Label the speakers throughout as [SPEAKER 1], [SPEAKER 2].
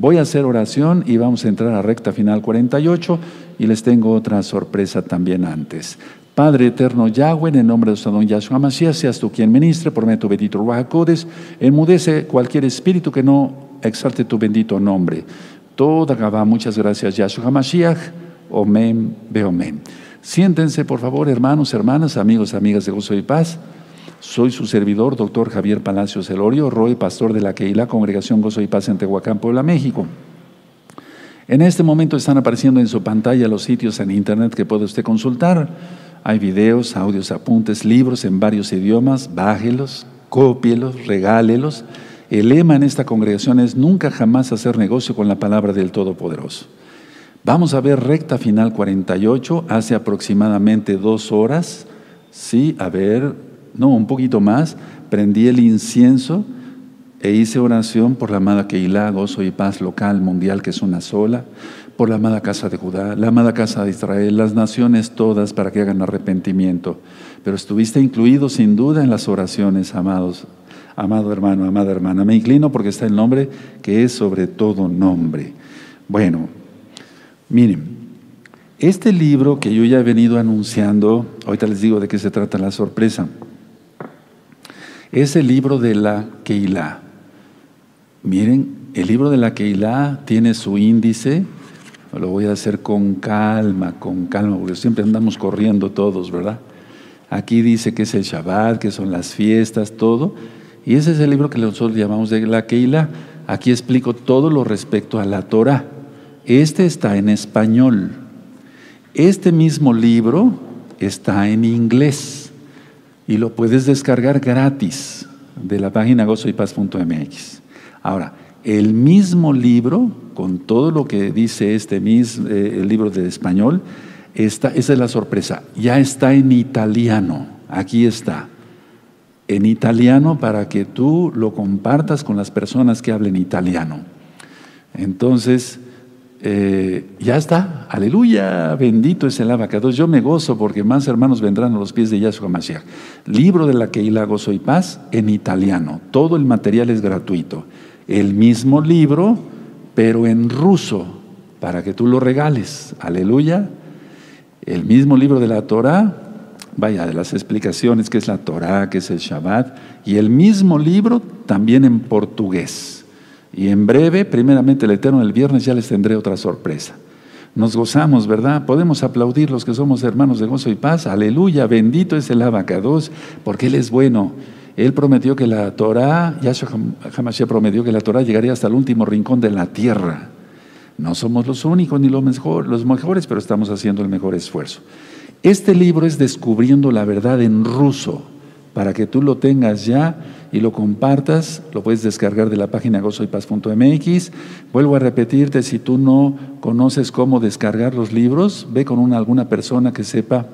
[SPEAKER 1] Voy a hacer oración y vamos a entrar a recta final 48 y les tengo otra sorpresa también antes. Padre eterno Yahweh, en el nombre de nuestro don Yahshua Mashiach, seas tú quien ministre, por medio tu bendito Ruajacodes, enmudece cualquier espíritu que no exalte tu bendito nombre. Toda Gabá, muchas gracias Yahshua Mashiach, Omen, Beomen. Siéntense, por favor, hermanos, hermanas, amigos, amigas de Gozo y Paz. Soy su servidor, doctor Javier Palacios Elorio, Roy, pastor de la Keila, Congregación Gozo y Paz en Tehuacán, Puebla, México. En este momento están apareciendo en su pantalla los sitios en internet que puede usted consultar hay videos, audios, apuntes, libros en varios idiomas, bájelos, cópielos, regálelos. El lema en esta congregación es nunca jamás hacer negocio con la palabra del Todopoderoso. Vamos a ver recta final 48, hace aproximadamente dos horas. Sí, a ver, no, un poquito más. Prendí el incienso e hice oración por la amada Keilah, gozo y paz local, mundial, que es una sola por la amada casa de Judá, la amada casa de Israel, las naciones todas para que hagan arrepentimiento. Pero estuviste incluido sin duda en las oraciones, amados, amado hermano, amada hermana. Me inclino porque está el nombre que es sobre todo nombre. Bueno, miren, este libro que yo ya he venido anunciando, ahorita les digo de qué se trata la sorpresa, es el libro de la Keilah. Miren, el libro de la Keilah tiene su índice, lo voy a hacer con calma, con calma, porque siempre andamos corriendo todos, ¿verdad? Aquí dice que es el Shabbat, que son las fiestas, todo. Y ese es el libro que nosotros llamamos de la Keilah. Aquí explico todo lo respecto a la Torah. Este está en español. Este mismo libro está en inglés y lo puedes descargar gratis de la página gozoypaz.mx. Ahora, el mismo libro, con todo lo que dice este mismo, eh, libro de español, esa es la sorpresa, ya está en italiano, aquí está, en italiano para que tú lo compartas con las personas que hablen italiano. Entonces, eh, ya está, aleluya, bendito es el abacados. Yo me gozo porque más hermanos vendrán a los pies de Yahshua Mashiach. Libro de la que Keila Gozo y Paz en italiano, todo el material es gratuito el mismo libro, pero en ruso, para que tú lo regales. Aleluya. El mismo libro de la Torah, vaya, de las explicaciones, que es la Torah, que es el Shabbat, y el mismo libro también en portugués. Y en breve, primeramente el Eterno, el viernes ya les tendré otra sorpresa. Nos gozamos, ¿verdad? Podemos aplaudir los que somos hermanos de gozo y paz. Aleluya, bendito es el abacados, porque Él es bueno. Él prometió que la Torah, Yahshua Hamashiach prometió que la Torah llegaría hasta el último rincón de la tierra. No somos los únicos ni los, los mejores, pero estamos haciendo el mejor esfuerzo. Este libro es Descubriendo la Verdad en ruso, para que tú lo tengas ya y lo compartas. Lo puedes descargar de la página gozoypaz.mx. Vuelvo a repetirte, si tú no conoces cómo descargar los libros, ve con una, alguna persona que sepa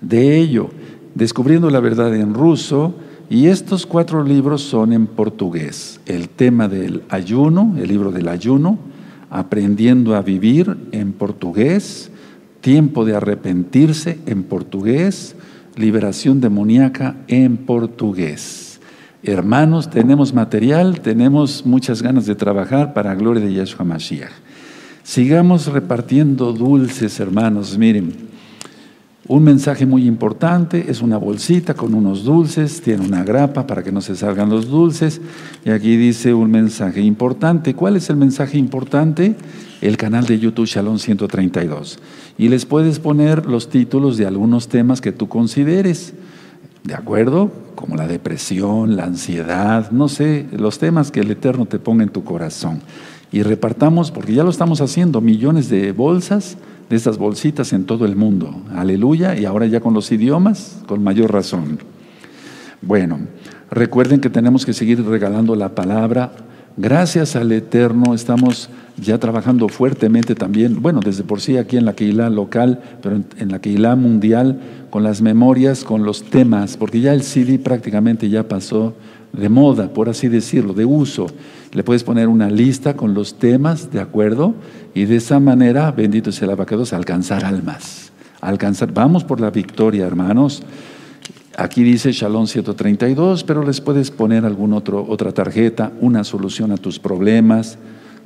[SPEAKER 1] de ello. Descubriendo la verdad en ruso, y estos cuatro libros son en portugués. El tema del ayuno, el libro del ayuno, aprendiendo a vivir en portugués, tiempo de arrepentirse en portugués, liberación demoníaca en portugués. Hermanos, tenemos material, tenemos muchas ganas de trabajar para la gloria de Yahshua Mashiach. Sigamos repartiendo dulces, hermanos. Miren, un mensaje muy importante es una bolsita con unos dulces, tiene una grapa para que no se salgan los dulces. Y aquí dice un mensaje importante. ¿Cuál es el mensaje importante? El canal de YouTube Shalom 132. Y les puedes poner los títulos de algunos temas que tú consideres. ¿De acuerdo? Como la depresión, la ansiedad, no sé, los temas que el Eterno te ponga en tu corazón. Y repartamos, porque ya lo estamos haciendo, millones de bolsas de estas bolsitas en todo el mundo. Aleluya. Y ahora ya con los idiomas, con mayor razón. Bueno, recuerden que tenemos que seguir regalando la palabra. Gracias al Eterno estamos ya trabajando fuertemente también, bueno, desde por sí aquí en la Keilah local, pero en la Keilah mundial, con las memorias, con los temas, porque ya el CD prácticamente ya pasó de moda, por así decirlo, de uso. Le puedes poner una lista con los temas, ¿de acuerdo? Y de esa manera, bendito sea el abacados, alcanzar almas. Alcanzar, vamos por la victoria, hermanos. Aquí dice Shalom 132, pero les puedes poner alguna otra tarjeta, una solución a tus problemas,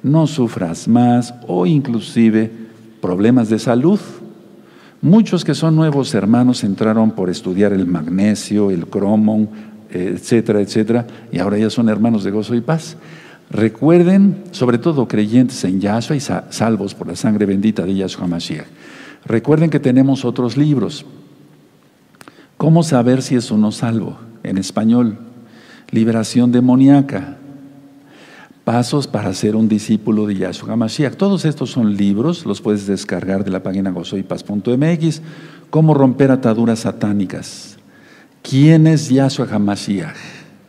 [SPEAKER 1] no sufras más o inclusive problemas de salud. Muchos que son nuevos hermanos entraron por estudiar el magnesio, el cromo, etcétera, etcétera, y ahora ya son hermanos de gozo y paz. Recuerden, sobre todo creyentes en Yahshua y salvos por la sangre bendita de Yahshua Mashiach. Recuerden que tenemos otros libros. ¿Cómo saber si es uno salvo? En español, liberación demoníaca, pasos para ser un discípulo de Yahshua Mashiach. Todos estos son libros, los puedes descargar de la página gozoypaz.mx. Cómo romper ataduras satánicas. ¿Quién es Yahshua HaMashiach?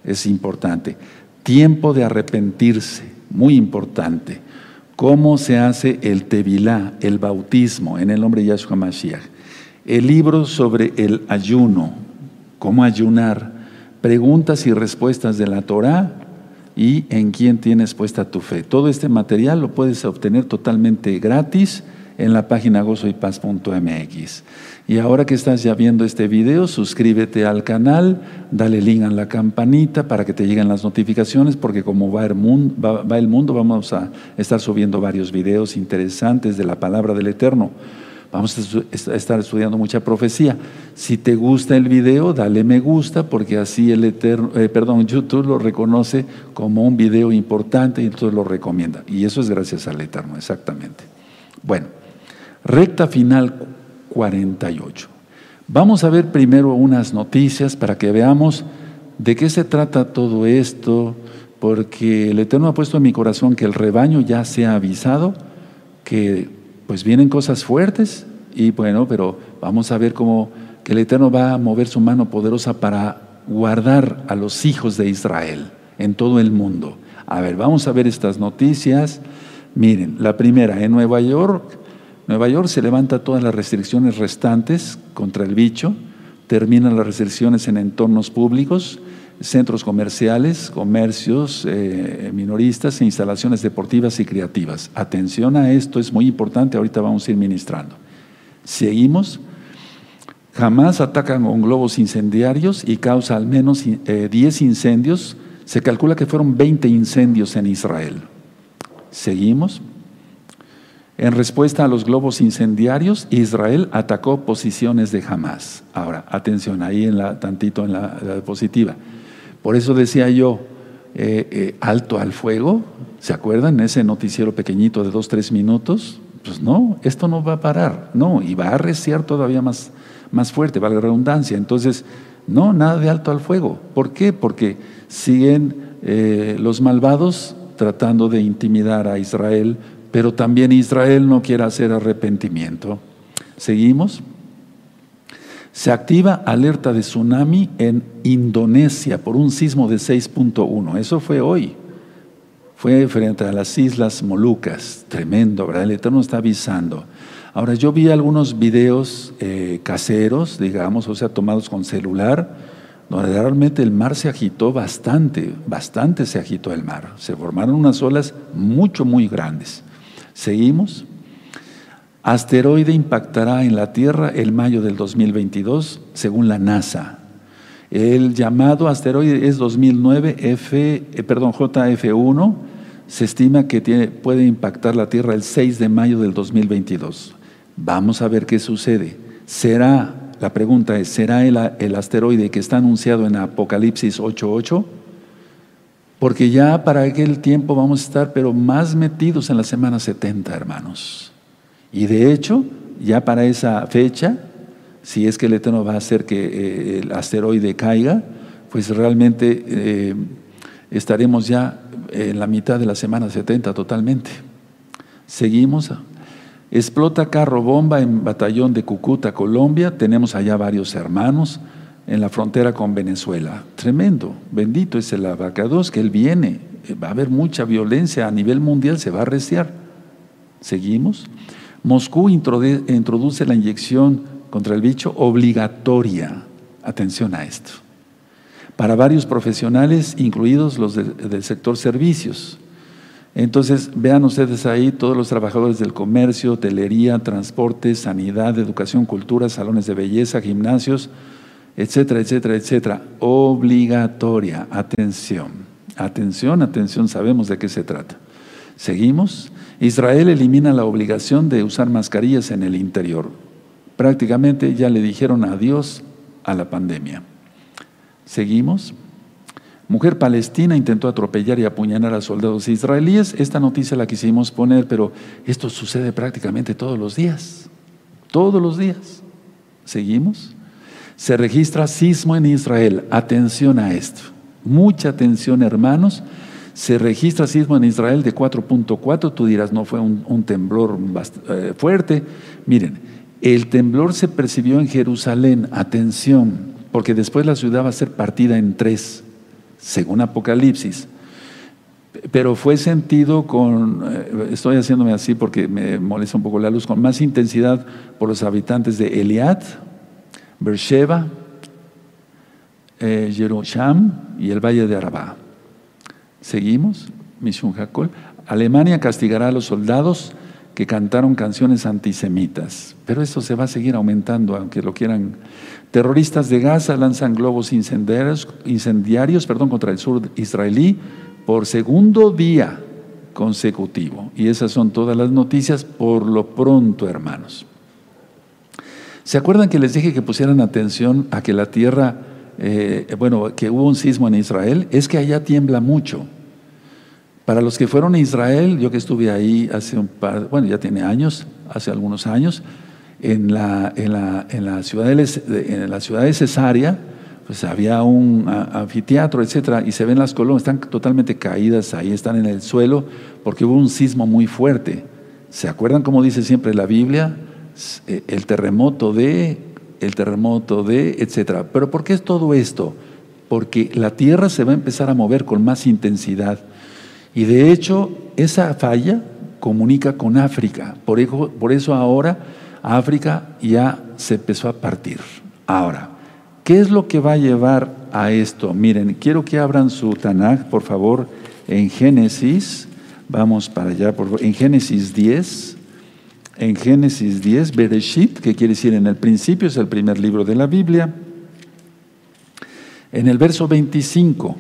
[SPEAKER 1] Es importante. Tiempo de arrepentirse, muy importante. ¿Cómo se hace el tevilá, el bautismo en el nombre de Yahshua HaMashiach? El libro sobre el ayuno, cómo ayunar, preguntas y respuestas de la Torah y en quién tienes puesta tu fe. Todo este material lo puedes obtener totalmente gratis en la página gozoypaz.mx. Y ahora que estás ya viendo este video, suscríbete al canal, dale link a la campanita para que te lleguen las notificaciones, porque como va el, mundo, vamos a estar subiendo varios videos interesantes de la palabra del Eterno. Vamos a estar estudiando mucha profecía. Si te gusta el video, dale me gusta, porque así el Eterno, eh, perdón, YouTube lo reconoce como un video importante y entonces lo recomienda. Y eso es gracias al Eterno, exactamente. Bueno, recta final 48. Vamos a ver primero unas noticias para que veamos de qué se trata todo esto, porque el Eterno ha puesto en mi corazón que el rebaño ya se ha avisado, que pues vienen cosas fuertes y bueno, pero vamos a ver cómo que el Eterno va a mover su mano poderosa para guardar a los hijos de Israel en todo el mundo. A ver, vamos a ver estas noticias. Miren, la primera, en Nueva York Nueva York se levanta todas las restricciones restantes contra el bicho, terminan las restricciones en entornos públicos, centros comerciales, comercios, eh, minoristas e instalaciones deportivas y creativas. Atención a esto, es muy importante, ahorita vamos a ir ministrando. Seguimos. Jamás atacan con globos incendiarios y causa al menos 10 eh, incendios. Se calcula que fueron 20 incendios en Israel. Seguimos. En respuesta a los globos incendiarios, Israel atacó posiciones de Hamas. Ahora, atención, ahí en la, tantito en la, diapositiva. Por eso decía yo, eh, eh, alto al fuego, ¿se acuerdan? Ese noticiero pequeñito de dos, tres minutos. Pues no, esto no va a parar, no, y va a arreciar todavía más, más fuerte, la redundancia. Entonces, no, nada de alto al fuego. ¿Por qué? Porque siguen eh, los malvados tratando de intimidar a Israel pero también Israel no quiere hacer arrepentimiento. ¿Seguimos? Se activa alerta de tsunami en Indonesia por un sismo de 6.1. Eso fue hoy. Fue frente a las Islas Molucas. Tremendo, ¿verdad? El Eterno está avisando. Ahora, yo vi algunos videos eh, caseros, digamos, o sea, tomados con celular, donde realmente el mar se agitó bastante, bastante se agitó el mar. Se formaron unas olas mucho, muy grandes. Seguimos. Asteroide impactará en la Tierra el mayo del 2022, según la NASA. El llamado asteroide es 2009 F, eh, perdón, JF1. Se estima que tiene, puede impactar la Tierra el 6 de mayo del 2022. Vamos a ver qué sucede. ¿Será, la pregunta es, ¿será el, el asteroide que está anunciado en Apocalipsis 8.8? Porque ya para aquel tiempo vamos a estar, pero más metidos en la semana 70, hermanos. Y de hecho, ya para esa fecha, si es que el Eterno va a hacer que eh, el asteroide caiga, pues realmente eh, estaremos ya en la mitad de la semana 70 totalmente. Seguimos. Explota carro bomba en batallón de Cucuta, Colombia. Tenemos allá varios hermanos en la frontera con Venezuela. Tremendo, bendito es el abacados que él viene. Va a haber mucha violencia a nivel mundial, se va a arreciar. Seguimos. Moscú introduce la inyección contra el bicho obligatoria. Atención a esto. Para varios profesionales, incluidos los del sector servicios. Entonces, vean ustedes ahí todos los trabajadores del comercio, hotelería, transporte, sanidad, educación, cultura, salones de belleza, gimnasios, etcétera, etcétera, etcétera. Obligatoria. Atención. Atención, atención, sabemos de qué se trata. Seguimos. Israel elimina la obligación de usar mascarillas en el interior. Prácticamente ya le dijeron adiós a la pandemia. Seguimos. Mujer palestina intentó atropellar y apuñalar a soldados israelíes. Esta noticia la quisimos poner, pero esto sucede prácticamente todos los días. Todos los días. Seguimos. Se registra sismo en Israel. Atención a esto. Mucha atención, hermanos. Se registra sismo en Israel de 4.4. Tú dirás, no fue un, temblor eh, fuerte. Miren, el temblor se percibió en Jerusalén. Atención, porque después la ciudad va a ser partida en tres según Apocalipsis. Pero fue sentido con, eh, estoy haciéndome así porque me molesta un poco la luz, con más intensidad por los habitantes de Eliad, Beersheba, eh, Jerusalén y el valle de Arabá. Seguimos, Mishun Hakol. Alemania castigará a los soldados que cantaron canciones antisemitas, pero eso se va a seguir aumentando, aunque lo quieran Terroristas de Gaza lanzan globos incendiarios, incendiarios perdón, contra el sur israelí por segundo día consecutivo. Y esas son todas las noticias por lo pronto, hermanos. ¿Se acuerdan que les dije que pusieran atención a que la tierra, eh, bueno, que hubo un sismo en Israel? Es que allá tiembla mucho. Para los que fueron a Israel, yo que estuve ahí hace un par, bueno, ya tiene años, hace algunos años, en la, en la, ciudad, de, la ciudad de Cesarea, pues había un anfiteatro, etcétera, y se ven las columnas, están totalmente caídas ahí, están en el suelo, porque hubo un sismo muy fuerte. ¿Se acuerdan cómo dice siempre la Biblia? Eh, el terremoto de, el terremoto de, etcétera. Pero ¿por qué es todo esto? Porque la tierra se va a empezar a mover con más intensidad. Y de hecho, esa falla comunica con África. Por eso, por eso ahora África ya se empezó a partir. Ahora, ¿qué es lo que va a llevar a esto? Miren, quiero que abran su Tanakh, por favor, en Génesis. Vamos para allá, por favor. En Génesis 10. En Génesis 10, Bereshit, que quiere decir en el principio, es el primer libro de la Biblia. En el verso 25.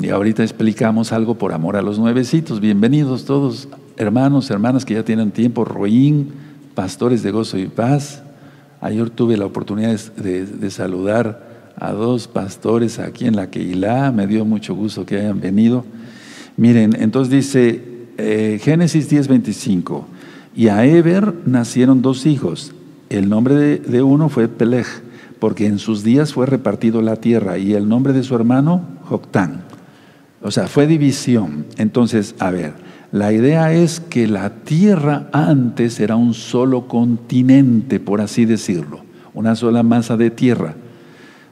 [SPEAKER 1] Y ahorita explicamos algo por amor a los nuevecitos. Bienvenidos todos, hermanos, hermanas que ya tienen tiempo. Roín, pastores de gozo y paz. Ayer tuve la oportunidad de, saludar a dos pastores aquí en la Keilah, me dio mucho gusto que hayan venido. Miren, entonces dice eh, Génesis 10, 25, y a Eber nacieron dos hijos. El nombre de, uno fue Peleg, porque en sus días fue repartido la tierra, y el nombre de su hermano, Joctán. O sea, fue división. Entonces, a ver, la idea es que la Tierra antes era un solo continente, por así decirlo, una sola masa de tierra.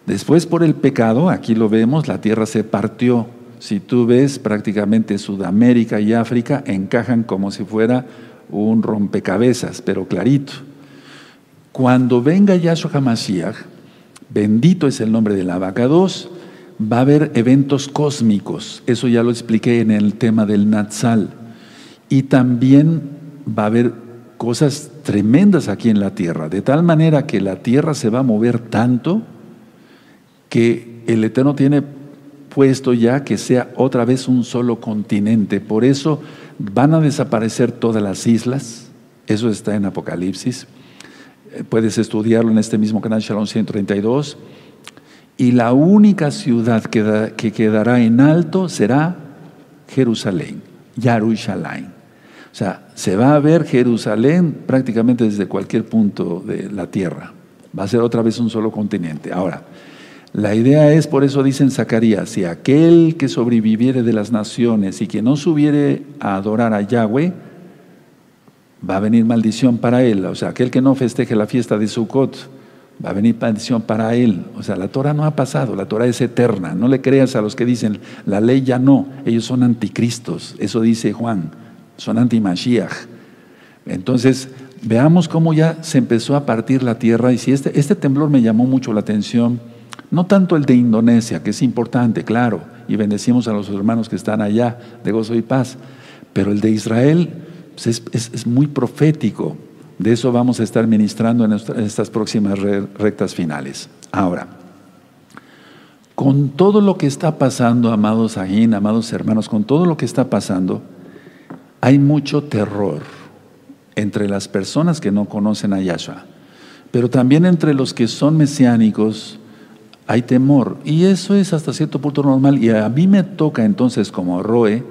[SPEAKER 1] Después por el pecado, aquí lo vemos, la Tierra se partió. Si tú ves prácticamente Sudamérica y África encajan como si fuera un rompecabezas, pero clarito. Cuando venga Yahshua HaMashiach, bendito es el nombre de la vaca 2, va a haber eventos cósmicos. Eso ya lo expliqué en el tema del Natsal. Y también va a haber cosas tremendas aquí en la tierra, de tal manera que la tierra se va a mover tanto que el Eterno tiene puesto ya que sea otra vez un solo continente. Por eso van a desaparecer todas las islas, eso está en Apocalipsis. Eh, puedes estudiarlo en este mismo canal Shalom 132. Y la única ciudad que, que quedará en alto será Jerusalén, Yarushalayim. O sea, se va a ver Jerusalén prácticamente desde cualquier punto de la tierra. Va a ser otra vez un solo continente. Ahora, la idea es, por eso dicen Zacarías, si aquel que sobreviviere de las naciones y que no subiere a adorar a Yahweh, va a venir maldición para él. O sea, aquel que no festeje la fiesta de Sukkot, va a venir maldición para él. O sea, la Torah no ha pasado, la Torah es eterna. No le creas a los que dicen, la ley ya no, ellos son anticristos. Eso dice Juan son anti-Mashiach. Entonces, veamos cómo ya se empezó a partir la tierra y si este, este temblor me llamó mucho la atención, no tanto el de Indonesia, que es importante, claro, y bendecimos a los hermanos que están allá de gozo y paz, pero el de Israel pues, es, muy profético. De eso vamos a estar ministrando en estas próximas rectas finales. Ahora, con todo lo que está pasando, amados Ajín, amados hermanos, con todo lo que está pasando, hay mucho terror entre las personas que no conocen a Yahshua, pero también entre los que son mesiánicos hay temor. Y eso es hasta cierto punto normal. Y a mí me toca entonces como Roe,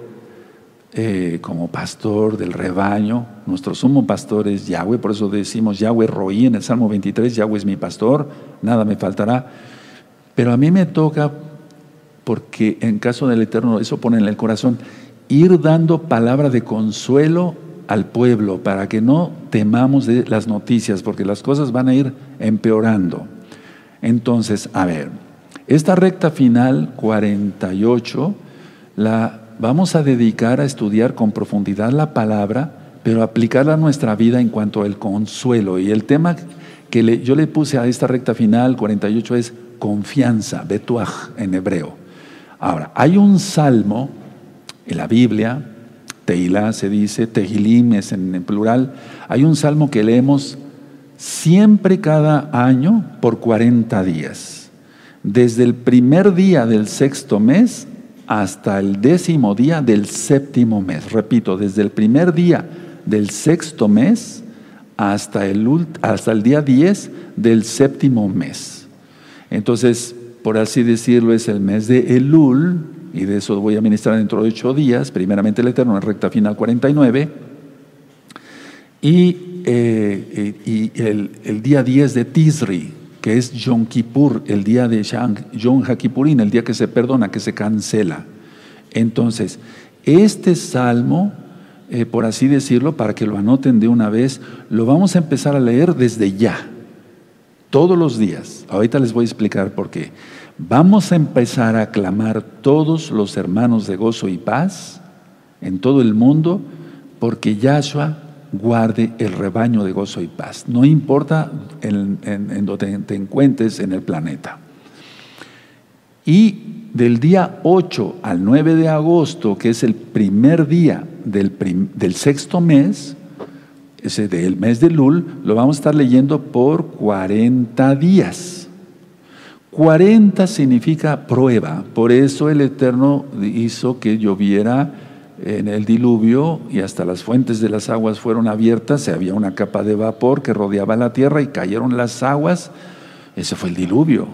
[SPEAKER 1] eh, como pastor del rebaño, nuestro sumo pastor es Yahweh, por eso decimos Yahweh Roí en el Salmo 23, Yahweh es mi pastor, nada me faltará. Pero a mí me toca, porque en caso del Eterno, eso pone en el corazón, ir dando palabra de consuelo al pueblo para que no temamos de las noticias, porque las cosas van a ir empeorando. Entonces, a ver, esta recta final 48 la vamos a dedicar a estudiar con profundidad la palabra, pero aplicarla a nuestra vida en cuanto al consuelo. Y el tema que yo le puse a esta recta final 48 es confianza, betuaj en hebreo. Ahora, hay un salmo en la Biblia, Teilá se dice, Tehilim es en plural, hay un salmo que leemos siempre cada año por 40 días. Desde el primer día del sexto mes hasta el décimo día del séptimo mes. Repito, desde el primer día del sexto mes hasta el, hasta el día 10 del séptimo mes. Entonces, por así decirlo, es el mes de Elul, y de eso voy a ministrar dentro de ocho días, primeramente el Eterno en recta final 49, y eh, y el, día 10 de Tisri, que es Yom Kippur, el día de Yom HaKippurín, el día que se perdona, que se cancela. Entonces, este salmo, eh, por así decirlo, para que lo anoten de una vez, lo vamos a empezar a leer desde ya, todos los días. Ahorita les voy a explicar por qué. Vamos a empezar a clamar todos los hermanos de gozo y paz en todo el mundo, porque Yahshua guarde el rebaño de gozo y paz. No importa en, donde te encuentres en el planeta. Y del día 8 al 9 de agosto, que es el primer día del, del sexto mes, ese del mes de Lul, lo vamos a estar leyendo por 40 días. 40 significa prueba, por eso el Eterno hizo que lloviera en el diluvio y hasta las fuentes de las aguas fueron abiertas, se había una capa de vapor que rodeaba la tierra y cayeron las aguas, ese fue el diluvio.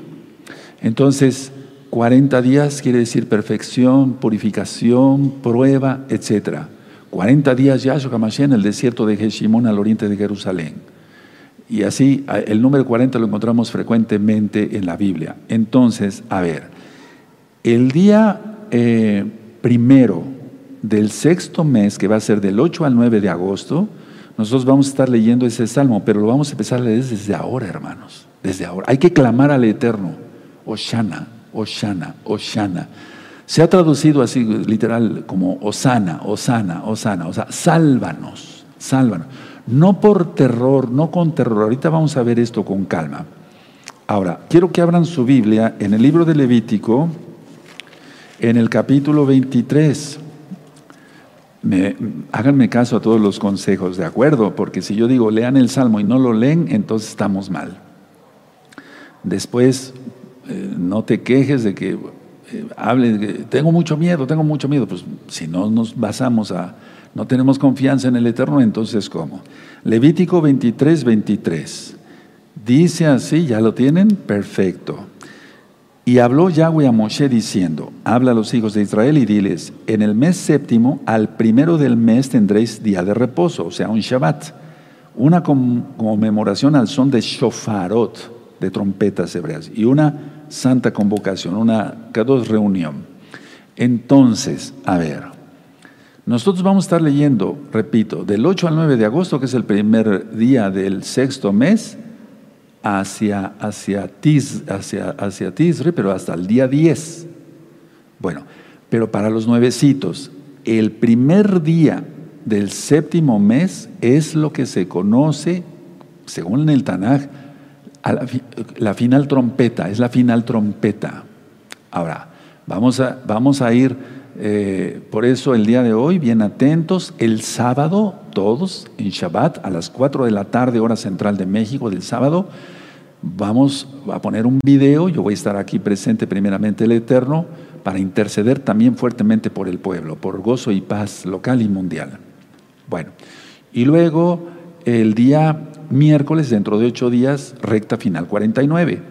[SPEAKER 1] Entonces, 40 días quiere decir perfección, purificación, prueba, etc. 40 días Yahshua Mashiach en el desierto de Jeshimón al oriente de Jerusalén. Y así el número 40 lo encontramos frecuentemente en la Biblia. Entonces, a ver, el día eh, primero, del sexto mes, que va a ser del 8 al 9 de agosto, nosotros vamos a estar leyendo ese salmo, pero lo vamos a empezar a leer desde ahora, hermanos. Desde ahora. Hay que clamar al Eterno. Oshana, Oshana, Oshana. Se ha traducido así literal como Osana, Osana, Osana. O sea, sálvanos, sálvanos. No por terror, no con terror. Ahorita vamos a ver esto con calma. Ahora, quiero que abran su Biblia en el libro de Levítico, en el capítulo 23 háganme caso a todos los consejos, ¿de acuerdo? Porque si yo digo lean el Salmo y no lo leen, entonces estamos mal. Después, eh, no te quejes de que eh, tengo mucho miedo, tengo mucho miedo. Pues si no nos basamos a, no tenemos confianza en el Eterno, entonces ¿cómo? Levítico 23, 23. Dice así, ¿ya lo tienen? Perfecto. Y habló Yahweh a Moshe diciendo, habla a los hijos de Israel y diles, en el mes séptimo, al primero del mes tendréis día de reposo, o sea, un Shabbat, una conmemoración al son de shofarot, de trompetas hebreas, y una santa convocación, una dos reunión. Entonces, a ver, nosotros vamos a estar leyendo, repito, del 8 al 9 de agosto, que es el primer día del sexto mes, hacia, hacia, Tisre, pero hasta el día 10. Bueno, pero para los nuevecitos, el primer día del séptimo mes es lo que se conoce, según el Tanaj, la, final trompeta, es la final trompeta. Ahora, vamos a, vamos a ir, eh, por eso el día de hoy, bien atentos, el sábado, todos en Shabbat, a las 4 de la tarde, hora central de México, del sábado, Vamos a poner un video, yo voy a estar aquí presente primeramente el Eterno para interceder también fuertemente por el pueblo, por gozo y paz local y mundial. Bueno, y luego el día miércoles, dentro de ocho días, recta final 49.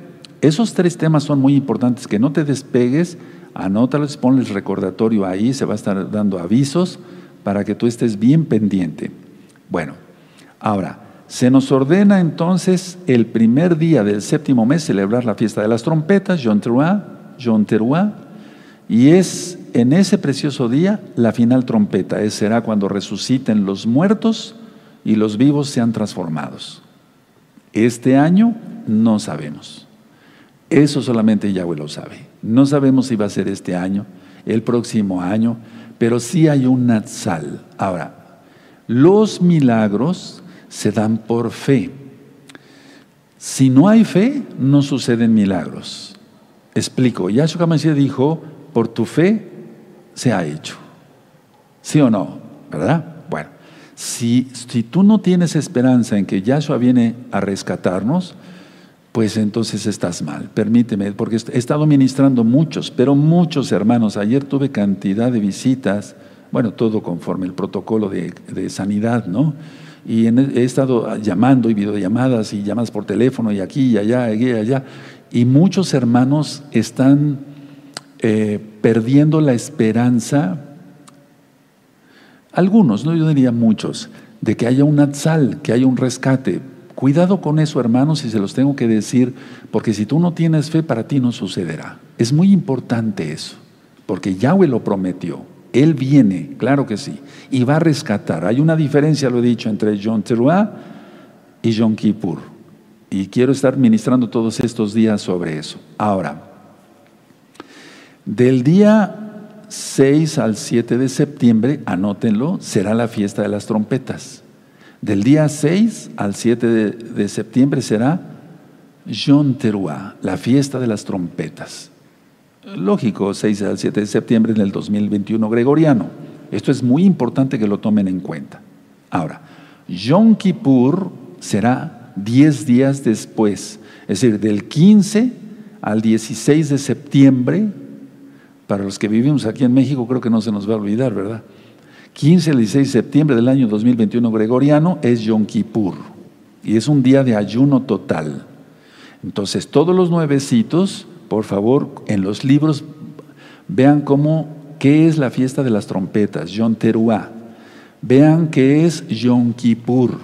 [SPEAKER 1] Esos tres temas son muy importantes, que no te despegues, anótalos, ponles recordatorio ahí, se va a estar dando avisos para que tú estés bien pendiente. Bueno, ahora, se nos ordena entonces el primer día del séptimo mes celebrar la fiesta de las trompetas, John y es en ese precioso día la final trompeta, será cuando resuciten los muertos y los vivos sean transformados. Este año no sabemos. Eso solamente Yahweh lo sabe. No sabemos si va a ser este año, el próximo año, pero sí hay un Natsal. Ahora, los milagros se dan por fe. Si no hay fe, no suceden milagros. Explico, Yahshua HaMashiach dijo, por tu fe se ha hecho. ¿Sí o no? ¿Verdad? Bueno, si, si tú no tienes esperanza en que Yahshua viene a rescatarnos, pues entonces estás mal. Permíteme, porque he estado ministrando muchos, pero muchos hermanos. Ayer tuve cantidad de visitas, bueno, todo conforme el protocolo de, de sanidad, ¿no? Y he estado llamando y videollamadas y llamadas por teléfono y aquí y allá, y allá. Y muchos hermanos están eh, perdiendo la esperanza, algunos, no yo diría muchos, de que haya un atzal, que haya un rescate. Cuidado con eso, hermanos, y se los tengo que decir, porque si tú no tienes fe, para ti no sucederá. Es muy importante eso, porque Yahweh lo prometió. Él viene, claro que sí, y va a rescatar. Hay una diferencia, lo he dicho, entre John Teruah y John Kippur. Y quiero estar ministrando todos estos días sobre eso. Ahora, del día 6 al 7 de septiembre, anótenlo, será la fiesta de las trompetas. Del día 6 al 7 de, septiembre será John Teruah, la fiesta de las trompetas lógico, 6 al 7 de septiembre del 2021 gregoriano. Esto es muy importante que lo tomen en cuenta. Ahora, Yom Kippur será 10 días después, es decir, del 15 al 16 de septiembre, para los que vivimos aquí en México creo que no se nos va a olvidar, ¿verdad? 15 al 16 de septiembre del año 2021 gregoriano es Yom Kippur y es un día de ayuno total. Entonces, todos los nuevecitos por favor, en los libros vean cómo, qué es la fiesta de las trompetas, Yom Teruah. Vean qué es Yom Kippur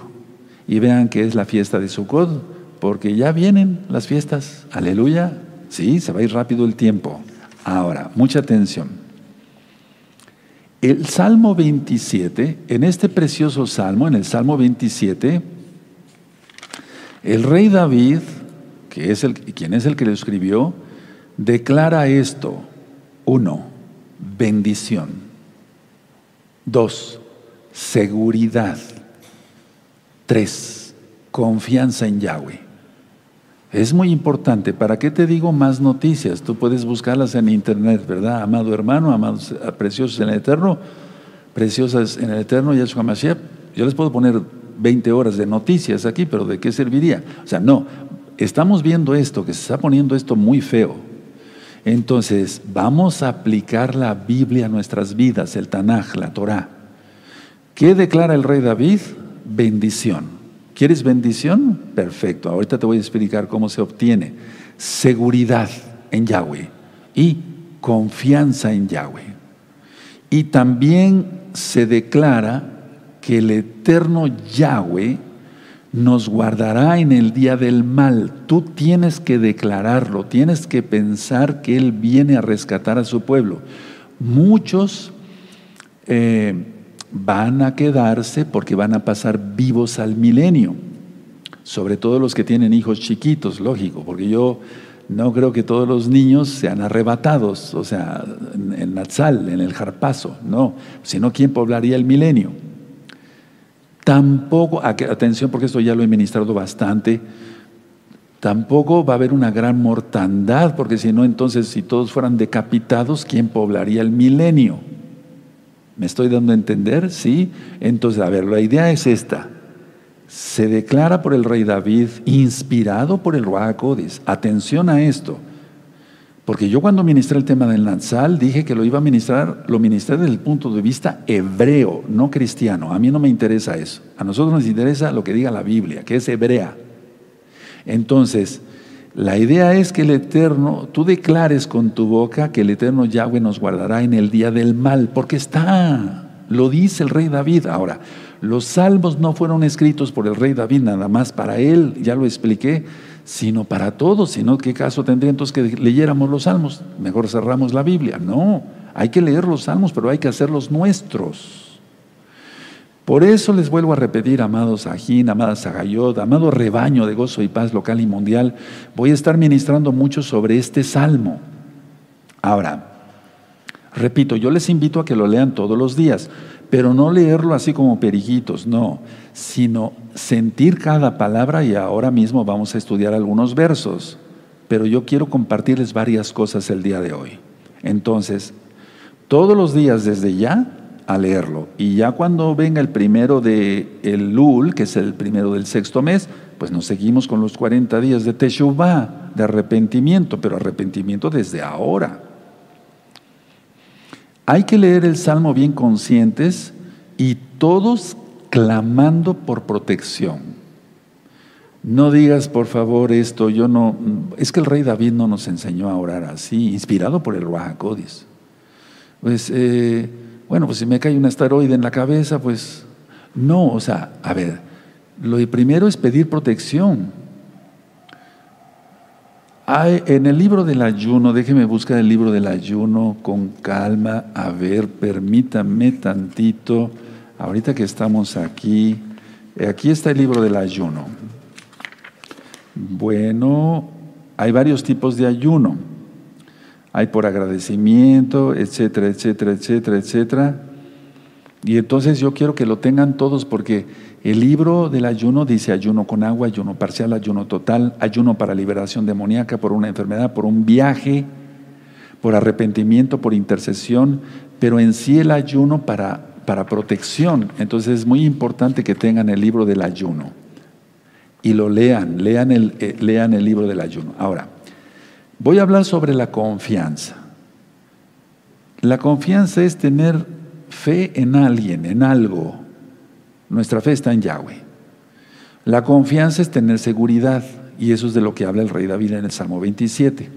[SPEAKER 1] y vean qué es la fiesta de Sukkot, porque ya vienen las fiestas. Aleluya. Sí, se va a ir rápido el tiempo. Ahora, mucha atención. El Salmo 27, en este precioso salmo, en el Salmo 27, el rey David, que es el, quien es el que lo escribió, declara esto. Uno, bendición. Dos, seguridad. Tres, confianza en Yahweh. Es muy importante. ¿Para qué te digo más noticias? Tú puedes buscarlas en internet, ¿verdad? Amado hermano, amados preciosos en el eterno, preciosas en el eterno, Yahshua Mashiach. Yo les puedo poner 20 horas de noticias aquí, pero ¿de qué serviría? O sea, no. Estamos viendo esto, que se está poniendo esto muy feo. Entonces, vamos a aplicar la Biblia a nuestras vidas, el Tanaj, la Torah. ¿Qué declara el rey David? Bendición. ¿Quieres bendición? Perfecto. Ahorita te voy a explicar cómo se obtiene. Seguridad en Yahweh y confianza en Yahweh. Y también se declara que el eterno Yahweh nos guardará en el día del mal. Tú tienes que declararlo, tienes que pensar que Él viene a rescatar a su pueblo. Muchos eh, van a quedarse porque van a pasar vivos al milenio, sobre todo los que tienen hijos chiquitos, lógico, porque yo no creo que todos los niños sean arrebatados, o sea, en el Natsal, en el Jarpazo, no, sino ¿quién poblaría el milenio? Tampoco, atención porque esto ya lo he ministrado bastante, tampoco va a haber una gran mortandad, porque si no, entonces si todos fueran decapitados, ¿quién poblaría el milenio? ¿Me estoy dando a entender? Sí. Entonces, a ver, la idea es esta. Se declara por el rey David, inspirado por el Ruach Atención a esto. Porque yo cuando ministré el tema del Natsal dije que lo iba a ministrar, lo ministré desde el punto de vista hebreo, no cristiano. A mí no me interesa eso. A nosotros nos interesa lo que diga la Biblia, que es hebrea. Entonces, la idea es que el Eterno, tú declares con tu boca que el Eterno Yahweh nos guardará en el día del mal, porque está, lo dice el rey David. Ahora, los salmos no fueron escritos por el rey David nada más para él, ya lo expliqué, sino para todos, sino qué caso tendría entonces que leyéramos los salmos, mejor cerramos la Biblia. No, hay que leer los salmos, pero hay que hacerlos nuestros. Por eso les vuelvo a repetir, amados Ajín, amadas Sagayot, amado rebaño de gozo y paz local y mundial, voy a estar ministrando mucho sobre este salmo. Ahora, repito, yo les invito a que lo lean todos los días, pero no leerlo así como periquitos, no, sino sentir cada palabra y ahora mismo vamos a estudiar algunos versos, pero yo quiero compartirles varias cosas el día de hoy. Entonces, todos los días desde ya, a leerlo. Y ya cuando venga el primero de el Lul, que es el primero del sexto mes, pues nos seguimos con los 40 días de Teshuvah, de arrepentimiento, pero arrepentimiento desde ahora. Hay que leer el Salmo bien conscientes y todos clamando por protección. No digas, por favor, esto, yo no. Es que el rey David no nos enseñó a orar así, inspirado por el Ruajakodis. Pues eh, bueno, pues si me cae un asteroide en la cabeza, pues no, o sea, a ver, lo primero es pedir protección. En el libro del ayuno, déjeme buscar el libro del ayuno con calma, a ver, permítame tantito, ahorita que estamos aquí, eh, aquí está el libro del ayuno. Bueno, hay varios tipos de ayuno hay por agradecimiento, etcétera, etcétera, etcétera, etcétera. Y entonces yo quiero que lo tengan todos porque el libro del ayuno dice ayuno con agua, ayuno parcial, ayuno total, ayuno para liberación demoníaca por una enfermedad, por un viaje, por arrepentimiento, por intercesión, pero en sí el ayuno para, para protección. Entonces es muy importante que tengan el libro del ayuno y lo lean, lean el, eh, lean el libro del ayuno. Ahora, Voy a hablar sobre la confianza. La confianza es tener fe en alguien, en algo. Nuestra fe está en Yahweh. La confianza es tener seguridad, y eso es de lo que habla el rey David en el Salmo 27.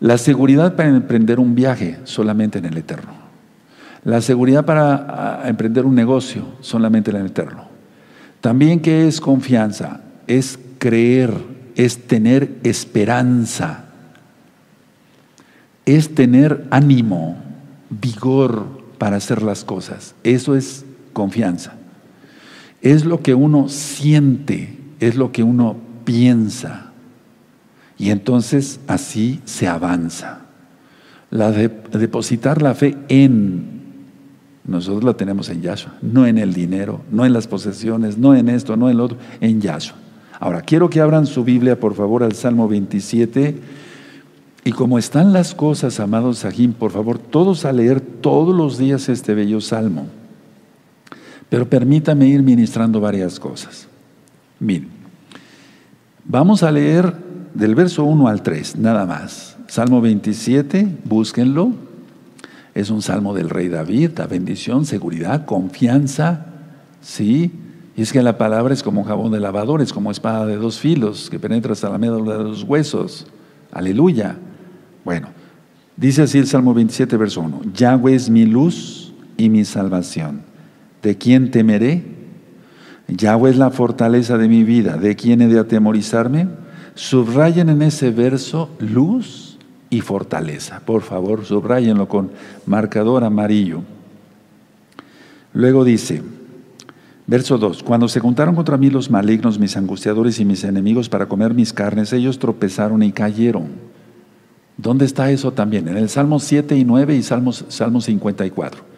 [SPEAKER 1] La seguridad para emprender un viaje solamente en el Eterno. La seguridad para ah, emprender un negocio solamente en el Eterno. También que es confianza, es creer es tener esperanza, es tener ánimo, vigor para hacer las cosas. Eso es confianza. Es lo que uno siente, es lo que uno piensa. Y entonces así se avanza. La de, depositar la fe en, nosotros la tenemos en Yahshua, no en el dinero, no en las posesiones, no en esto, no en lo otro, en Yahshua. Ahora, quiero que abran su Biblia, por favor, al Salmo 27. Y como están las cosas, amados Sahim, por favor, todos a leer todos los días este bello salmo. Pero permítame ir ministrando varias cosas. Miren, vamos a leer del verso 1 al 3, nada más. Salmo 27, búsquenlo. Es un salmo del rey David, da bendición, seguridad, confianza, ¿sí? Y es que la palabra es como jabón de lavador, es como espada de dos filos que penetra hasta la médula de los huesos. Aleluya. Bueno, dice así el Salmo 27, verso 1. Yahweh es mi luz y mi salvación. ¿De quién temeré? Yahweh es la fortaleza de mi vida. ¿De quién he de atemorizarme? Subrayen en ese verso luz y fortaleza. Por favor, subrayenlo con marcador amarillo. Luego dice, Verso 2. Cuando se juntaron contra mí los malignos, mis angustiadores y mis enemigos para comer mis carnes, ellos tropezaron y cayeron. ¿Dónde está eso también? En el Salmo 7 y 9 y Salmos, Salmo 54.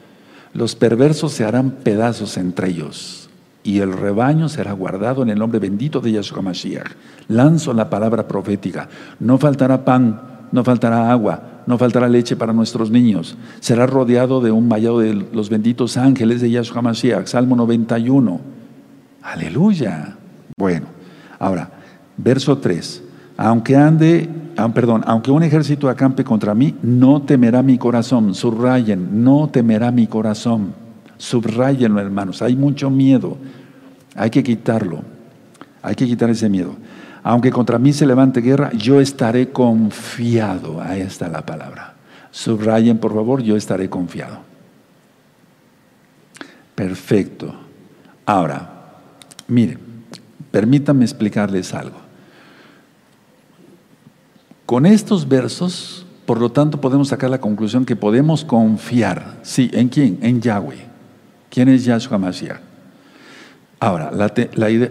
[SPEAKER 1] Los perversos se harán pedazos entre ellos y el rebaño será guardado en el nombre bendito de Yahshua Mashiach. Lanzo la palabra profética. No faltará pan, no faltará agua, no faltará leche para nuestros niños. Será rodeado de un vallado de los benditos ángeles de Yahshua Mashiach. Salmo 91. Aleluya. Bueno, ahora, verso 3. Aunque ande ah, perdón, aunque un ejército acampe contra mí, no temerá mi corazón. Subrayen, no temerá mi corazón. Subrayenlo, hermanos. Hay mucho miedo. Hay que quitarlo. Hay que quitar ese miedo. Aunque contra mí se levante guerra, yo estaré confiado. Ahí está la palabra. Subrayen, por favor, yo estaré confiado. Perfecto. Ahora, miren, permítanme explicarles algo. Con estos versos, por lo tanto, podemos sacar la conclusión que podemos confiar. Sí, ¿en quién? En Yahweh. ¿Quién es Yahshua Mashiach? Ahora, la,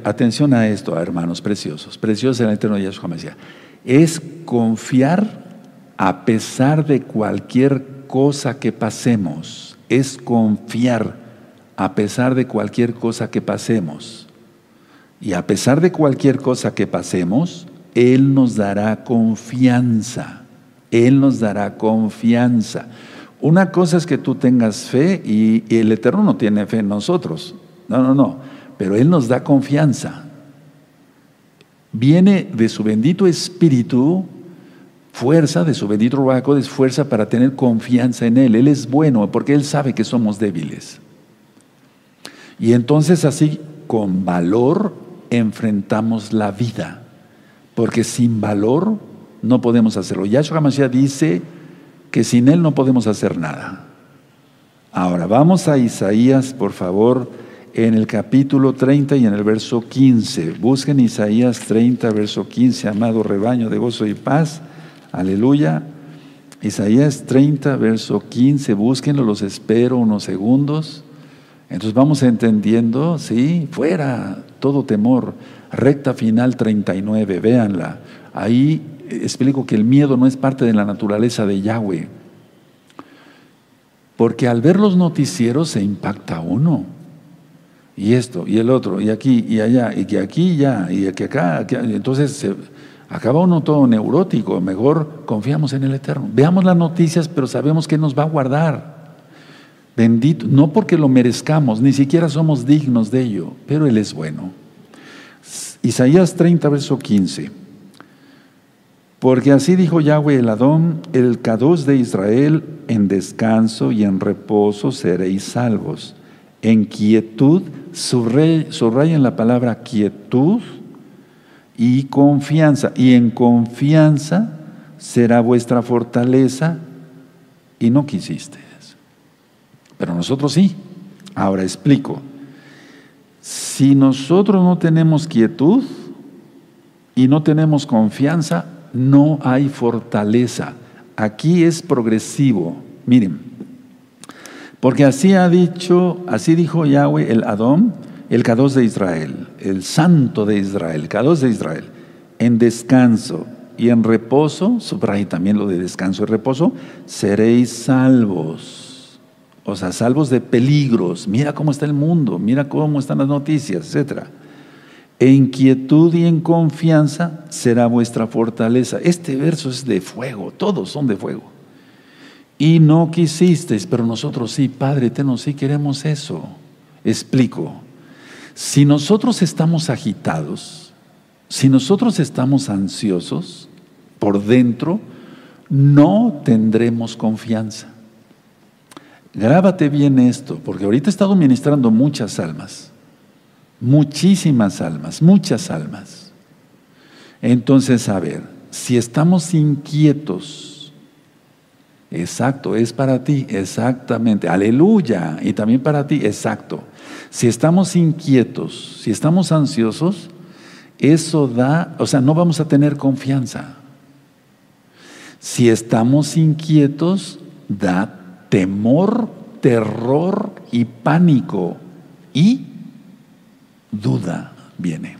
[SPEAKER 1] atención a esto, hermanos preciosos, preciosos el eterno Yahshua Mashiach. Es confiar a pesar de cualquier cosa que pasemos. Es confiar a pesar de cualquier cosa que pasemos. Y a pesar de cualquier cosa que pasemos, Él nos dará confianza. Él nos dará confianza. Una cosa es que tú tengas fe y, el Eterno no tiene fe en nosotros. No, no, no. Pero Él nos da confianza. Viene de su bendito Espíritu fuerza, de su bendito Ruaco, de fuerza para tener confianza en Él. Él es bueno porque Él sabe que somos débiles. Y entonces así, con valor, enfrentamos la vida. Porque sin valor no podemos hacerlo. Yahshua Mashiach dice que sin Él no podemos hacer nada. Ahora, vamos a Isaías, por favor, en el capítulo 30 y en el verso 15. Busquen Isaías 30, verso 15, amado rebaño de gozo y paz. Aleluya. Isaías 30, verso 15, búsquenlo, los espero unos segundos. Entonces vamos entendiendo, sí, fuera todo temor. Recta final 39, véanla. Ahí explico que el miedo no es parte de la naturaleza de Yahweh. Porque al ver los noticieros se impacta uno. Y esto, y el otro, y aquí, y allá, y que aquí ya, y que acá, entonces se, acaba uno todo neurótico. Mejor confiamos en el Eterno. Veamos las noticias, pero sabemos que nos va a guardar. Bendito, no porque lo merezcamos, ni siquiera somos dignos de ello, pero Él es bueno. Isaías 30, verso 15. Porque así dijo Yahweh el Adón, el Kadosh de Israel, en descanso y en reposo seréis salvos. En quietud, subrayen la palabra quietud y confianza. Y en confianza será vuestra fortaleza y no quisiste. Pero nosotros sí. Ahora explico. Si nosotros no tenemos quietud y no tenemos confianza, no hay fortaleza. Aquí es progresivo. Miren, porque así ha dicho, así dijo Yahweh el Adón, el Kadosh de Israel, el Santo de Israel, el Kadosh de Israel, en descanso y en reposo, subraya también lo de descanso y reposo, seréis salvos o sea, salvos de peligros. Mira cómo está el mundo, mira cómo están las noticias, etc. En quietud y en confianza será vuestra fortaleza. Este verso es de fuego, todos son de fuego. Y no quisisteis, pero nosotros sí, Padre eterno, sí queremos eso. Explico. Si nosotros estamos agitados, si nosotros estamos ansiosos por dentro, no tendremos confianza. Grábate bien esto, porque ahorita he estado ministrando muchas almas, muchísimas almas, muchas almas. Entonces, a ver, si estamos inquietos, exacto, es para ti, exactamente, aleluya, y también para ti, exacto. Si estamos inquietos, si estamos ansiosos, eso da, o sea, no vamos a tener confianza. Si estamos inquietos, da temor, terror y pánico y duda viene.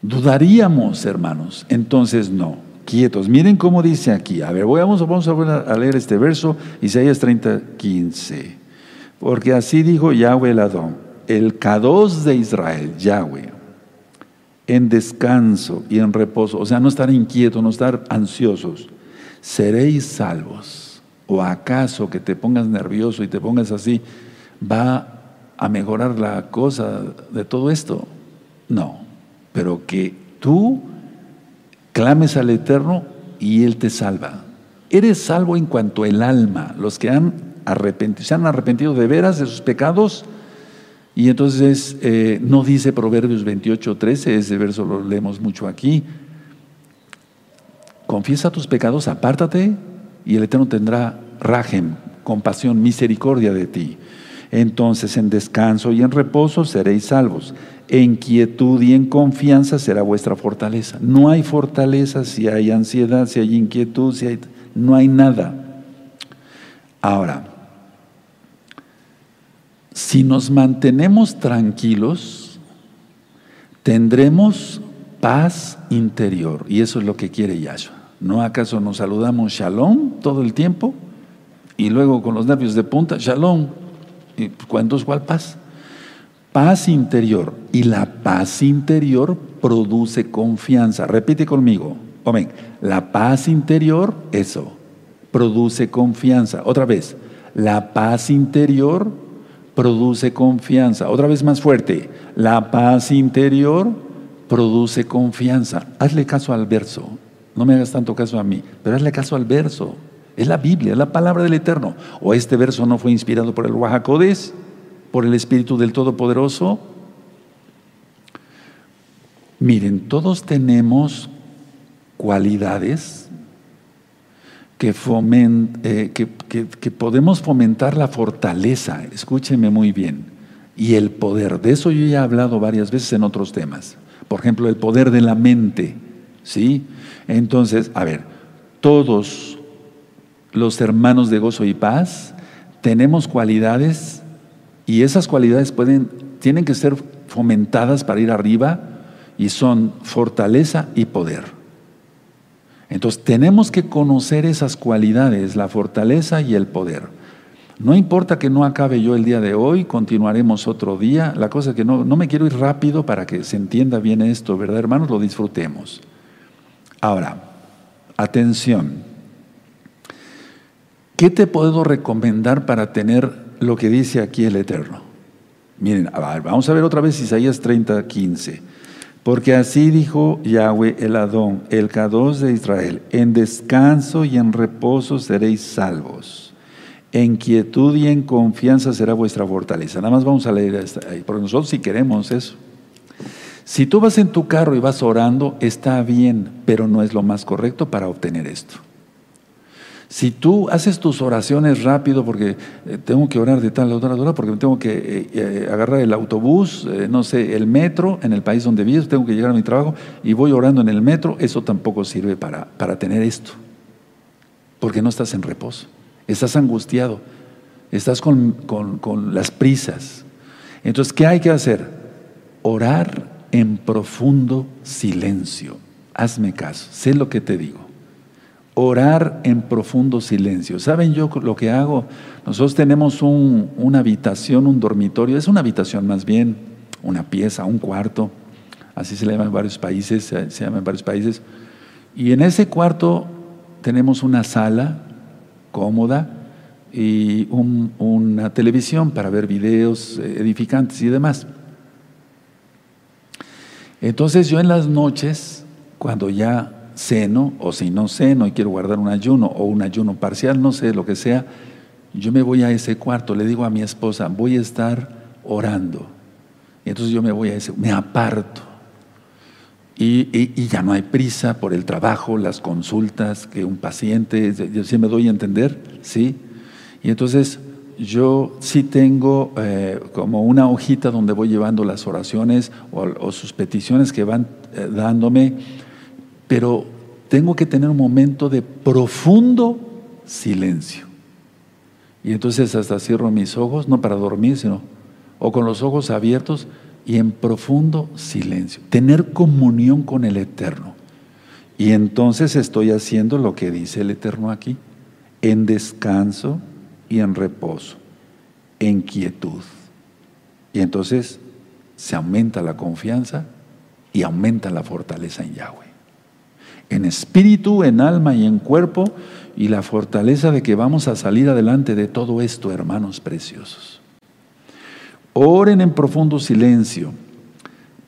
[SPEAKER 1] Dudaríamos, hermanos. Entonces, no. Quietos. Miren cómo dice aquí. A ver, vamos, vamos a leer este verso, Isaías 30, 15. Porque así dijo Yahweh el Adón, el Kados de Israel, Yahweh, en descanso y en reposo. O sea, no estar inquietos, no estar ansiosos. Seréis salvos ¿O acaso que te pongas nervioso y te pongas así va a mejorar la cosa de todo esto? No, pero que tú clames al Eterno y Él te salva. Eres salvo en cuanto el alma, los que han arrepentido, se han arrepentido de veras de sus pecados. Y entonces eh, no dice Proverbios 28, 13, ese verso lo leemos mucho aquí. Confiesa tus pecados, apártate y el Eterno tendrá rajem, compasión, misericordia de ti. Entonces en descanso y en reposo seréis salvos. En quietud y en confianza será vuestra fortaleza. No hay fortaleza si hay ansiedad, si hay inquietud, si hay... No hay nada. Ahora, si nos mantenemos tranquilos, tendremos paz interior. Y eso es lo que quiere Yahshua. ¿No acaso nos saludamos shalom todo el tiempo? Y luego con los nervios de punta, shalom. ¿Y cuándo es cuál paz? Paz interior. Y la paz interior produce confianza. Repite conmigo. Amén. La paz interior, eso, produce confianza. Otra vez. La paz interior produce confianza. Otra vez más fuerte. La paz interior produce confianza. Hazle caso al verso. No me hagas tanto caso a mí, pero hazle caso al verso. Es la Biblia, es la palabra del Eterno. ¿O este verso no fue inspirado por el Wahakodes, por el Espíritu del Todopoderoso? Miren, todos tenemos cualidades que, eh, que, podemos fomentar la fortaleza, escúcheme muy bien, y el poder. De eso yo ya he hablado varias veces en otros temas. Por ejemplo, el poder de la mente. ¿sí? Entonces, a ver, todos los hermanos de gozo y paz, tenemos cualidades y esas cualidades tienen que ser fomentadas para ir arriba y son fortaleza y poder. Entonces tenemos que conocer esas cualidades, la fortaleza y el poder. No importa que no acabe yo el día de hoy, continuaremos otro día. La cosa es que no me quiero ir rápido para que se entienda bien esto, ¿verdad, hermanos? Lo disfrutemos. Ahora, atención. ¿Qué te puedo recomendar para tener lo que dice aquí el Eterno? Miren, vamos a ver otra vez Isaías 30, 15. Porque así dijo Yahweh el Adón, el Kadosh de Israel, en descanso y en reposo seréis salvos. En quietud y en confianza será vuestra fortaleza. Nada más vamos a leer ahí, porque nosotros si queremos eso. Si tú vas en tu carro y vas orando, está bien, pero no es lo más correcto para obtener esto. Si tú haces tus oraciones rápido, porque eh, tengo que orar de tal a otra hora, porque tengo que eh, eh, agarrar el autobús, no sé, el metro en el país donde vivo, tengo que llegar a mi trabajo y voy orando en el metro, eso tampoco sirve para, para tener esto. Porque no estás en reposo, estás angustiado, estás con, con las prisas. Entonces, ¿qué hay que hacer? Orar en profundo silencio. Hazme caso, sé lo que te digo orar en profundo silencio. ¿Saben yo lo que hago? Nosotros tenemos una habitación, un dormitorio, es una habitación más bien, una pieza, un cuarto, así se le llama en varios países, se, llama en varios países. Y en ese cuarto tenemos una sala cómoda y una televisión para ver videos eh, edificantes y demás. Entonces yo en las noches, cuando ya ceno o si no ceno y quiero guardar un ayuno o un ayuno parcial, no sé, lo que sea, yo me voy a ese cuarto, le digo a mi esposa, voy a estar orando. Y entonces yo me voy a ese, me aparto. Y, ya no hay prisa por el trabajo, las consultas, que un paciente, yo sí me doy a entender, ¿sí? Y entonces yo sí tengo eh, como una hojita donde voy llevando las oraciones o, sus peticiones que van eh, dándome pero tengo que tener un momento de profundo silencio. Y entonces hasta cierro mis ojos, no para dormir, sino o con los ojos abiertos y en profundo silencio. Tener comunión con el Eterno. Y entonces estoy haciendo lo que dice el Eterno aquí, en descanso y en reposo, en quietud. Y entonces se aumenta la confianza y aumenta la fortaleza en Yahweh en espíritu, en alma y en cuerpo, y la fortaleza de que vamos a salir adelante de todo esto, hermanos preciosos. Oren en profundo silencio,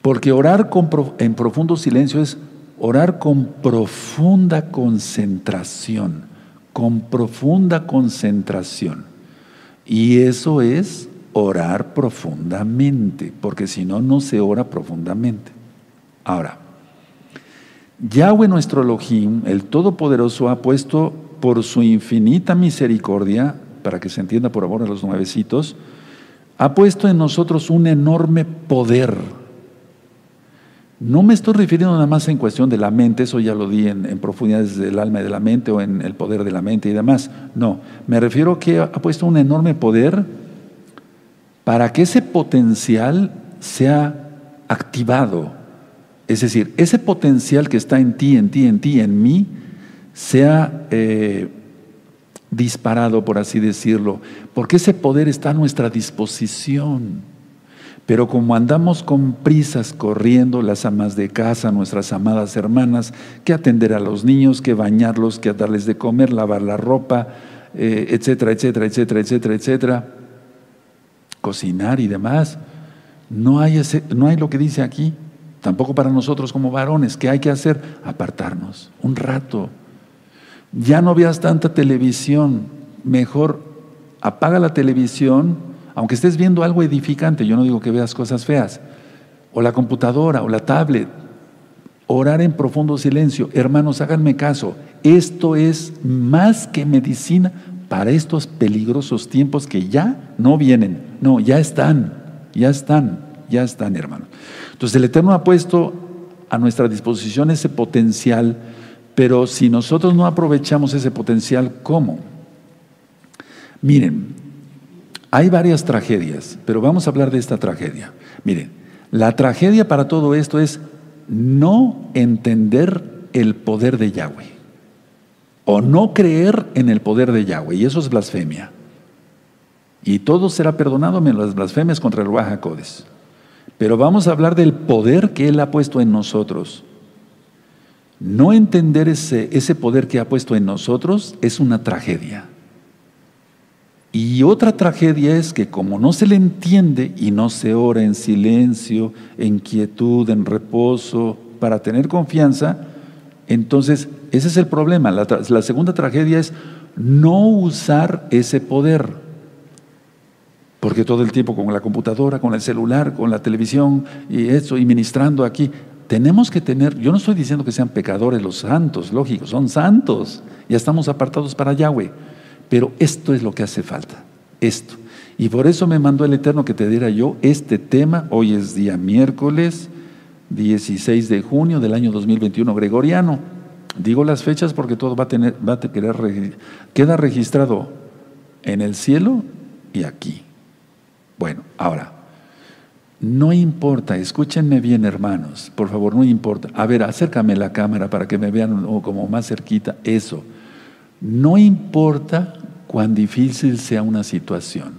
[SPEAKER 1] porque orar en profundo silencio es Orar con profunda concentración, con profunda concentración. Y eso es orar profundamente, porque si no, no se ora profundamente. Ahora, Yahweh nuestro Elohim, el Todopoderoso, ha puesto por su infinita misericordia, para que se entienda por amor a los nuevecitos, ha puesto en nosotros un enorme poder. No me estoy refiriendo nada más en cuestión de la mente, eso ya lo di en, profundidades del alma y de la mente o en el poder de la mente y demás. No, me refiero que ha puesto un enorme poder para que ese potencial sea activado. Es decir, ese potencial que está en ti, en ti, en ti, en mí, sea eh, disparado, por así decirlo, porque ese poder está a nuestra disposición. Pero como andamos con prisas corriendo, las amas de casa, nuestras amadas hermanas, que atender a los niños, que bañarlos, que darles de comer, lavar la ropa, eh, etcétera, etcétera, etcétera, etcétera, etcétera, cocinar y demás, no hay, no hay lo que dice aquí, tampoco para nosotros como varones, ¿qué hay que hacer? Apartarnos un rato, ya no veas tanta televisión, mejor apaga la televisión, aunque estés viendo algo edificante, yo no digo que veas cosas feas, o la computadora o la tablet, orar en profundo silencio. Hermanos, háganme caso, esto es más que medicina para estos peligrosos tiempos que ya no vienen, no, ya están, ya están, ya están, hermanos. Entonces el Eterno ha puesto a nuestra disposición ese potencial pero si nosotros no aprovechamos ese potencial, ¿cómo? Miren, hay varias tragedias, pero vamos a hablar de esta tragedia. Miren, la tragedia para todo esto es no entender el poder de Yahweh o no creer en el poder de Yahweh, y eso es blasfemia. Y todo será perdonado menos las blasfemias contra el Ruach Pero vamos a hablar del poder que Él ha puesto en nosotros. No entender ese, ese poder que ha puesto en nosotros es una tragedia. Y otra tragedia es que como no se le entiende y no se ora en silencio, en quietud, en reposo, para tener confianza, entonces ese es el problema. La, la segunda tragedia es no usar ese poder. Porque todo el tiempo con la computadora, con el celular, con la televisión y eso, y ministrando aquí, tenemos que tener, yo no estoy diciendo que sean pecadores los santos, lógico, son santos, ya estamos apartados para Yahweh, pero esto es lo que hace falta, esto. Y por eso me mandó el Eterno que te diera yo este tema, hoy es día miércoles 16 de junio del año 2021 gregoriano. Digo las fechas porque todo va a tener, va a quedar, queda registrado en el cielo y aquí. Bueno, ahora, no importa, escúchenme bien hermanos, por favor, no importa. A ver, acércame la cámara para que me vean como más cerquita. Eso. No importa cuán difícil sea una situación.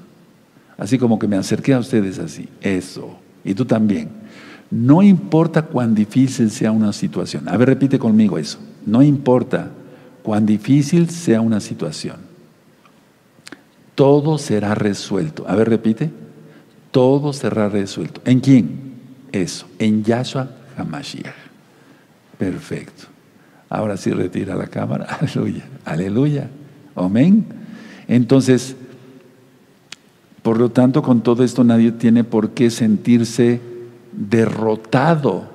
[SPEAKER 1] Así como que me acerqué a ustedes así. Eso. Y tú también. No importa cuán difícil sea una situación. A ver, repite conmigo eso. No importa cuán difícil sea una situación. Todo será resuelto. A ver, repite todo será resuelto. ¿En quién? Eso, en Yahshua HaMashiach. Perfecto. Ahora sí retira la cámara. Aleluya. Aleluya. Amén. Entonces, por lo tanto, con todo esto nadie tiene por qué sentirse derrotado.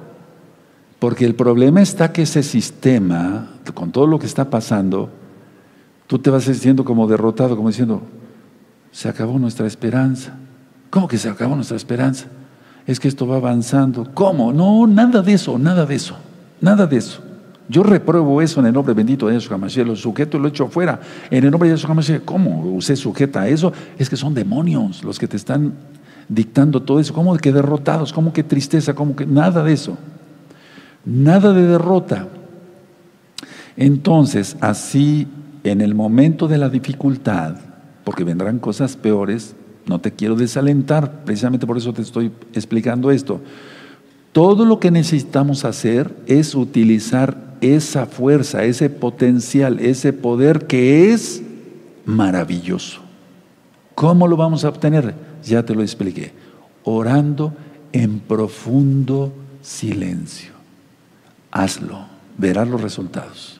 [SPEAKER 1] Porque el problema está que ese sistema, con todo lo que está pasando, tú te vas sintiendo como derrotado, como diciendo, se acabó nuestra esperanza. ¿Cómo que se acabó nuestra esperanza? Es que esto va avanzando. ¿Cómo? No, nada de eso, nada de eso, nada de eso. Yo repruebo eso en el nombre bendito de Yeshua HaMashiach. Lo sujeto lo echo fuera. En el nombre de Yeshua HaMashiach, ¿cómo usted sujeta a eso? Es que son demonios los que te están dictando todo eso. ¿Cómo que derrotados? ¿Cómo que tristeza? ¿Cómo que nada de eso? Nada de derrota. Entonces, así, en el momento de la dificultad, porque vendrán cosas peores, no te quiero desalentar, precisamente por eso te estoy explicando esto. Todo lo que necesitamos hacer es utilizar esa fuerza, ese potencial, ese poder que es maravilloso. ¿Cómo lo vamos a obtener? Ya te lo expliqué. Orando en profundo silencio. Hazlo. verás los resultados.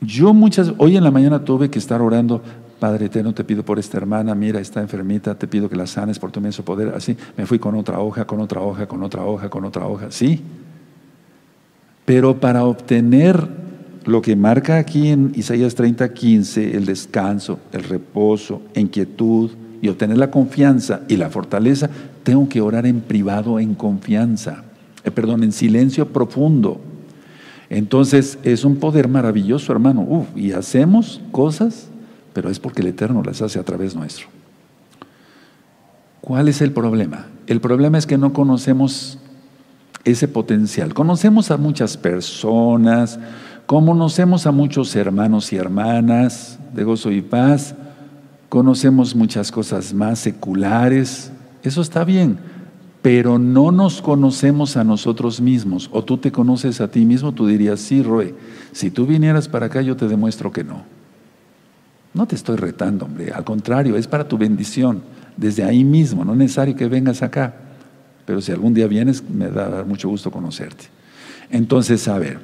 [SPEAKER 1] Yo muchas, hoy en la mañana tuve que estar orando, Padre eterno, te pido por esta hermana, mira, está enfermita, te pido que la sanes por tu inmenso poder. Así, me fui con otra hoja, con otra hoja, con otra hoja, con otra hoja, sí. Pero para obtener lo que marca aquí en Isaías 30, 15, el descanso, el reposo, inquietud y obtener la confianza y la fortaleza, tengo que orar en privado, en confianza, eh, perdón, en silencio profundo. Entonces es un poder maravilloso, hermano. Y hacemos cosas, pero es porque el Eterno las hace a través nuestro. ¿Cuál es el problema? El problema es que no conocemos ese potencial. Conocemos a muchas personas, conocemos a muchos hermanos y hermanas de gozo y paz, conocemos muchas cosas más seculares, eso está bien, pero no nos conocemos a nosotros mismos. O tú te conoces a ti mismo, tú dirías, sí, Roe, si tú vinieras para acá yo te demuestro que no. No te estoy retando, hombre, al contrario, es para tu bendición, desde ahí mismo, no es necesario que vengas acá, pero si algún día vienes, me da mucho gusto conocerte. Entonces, a ver,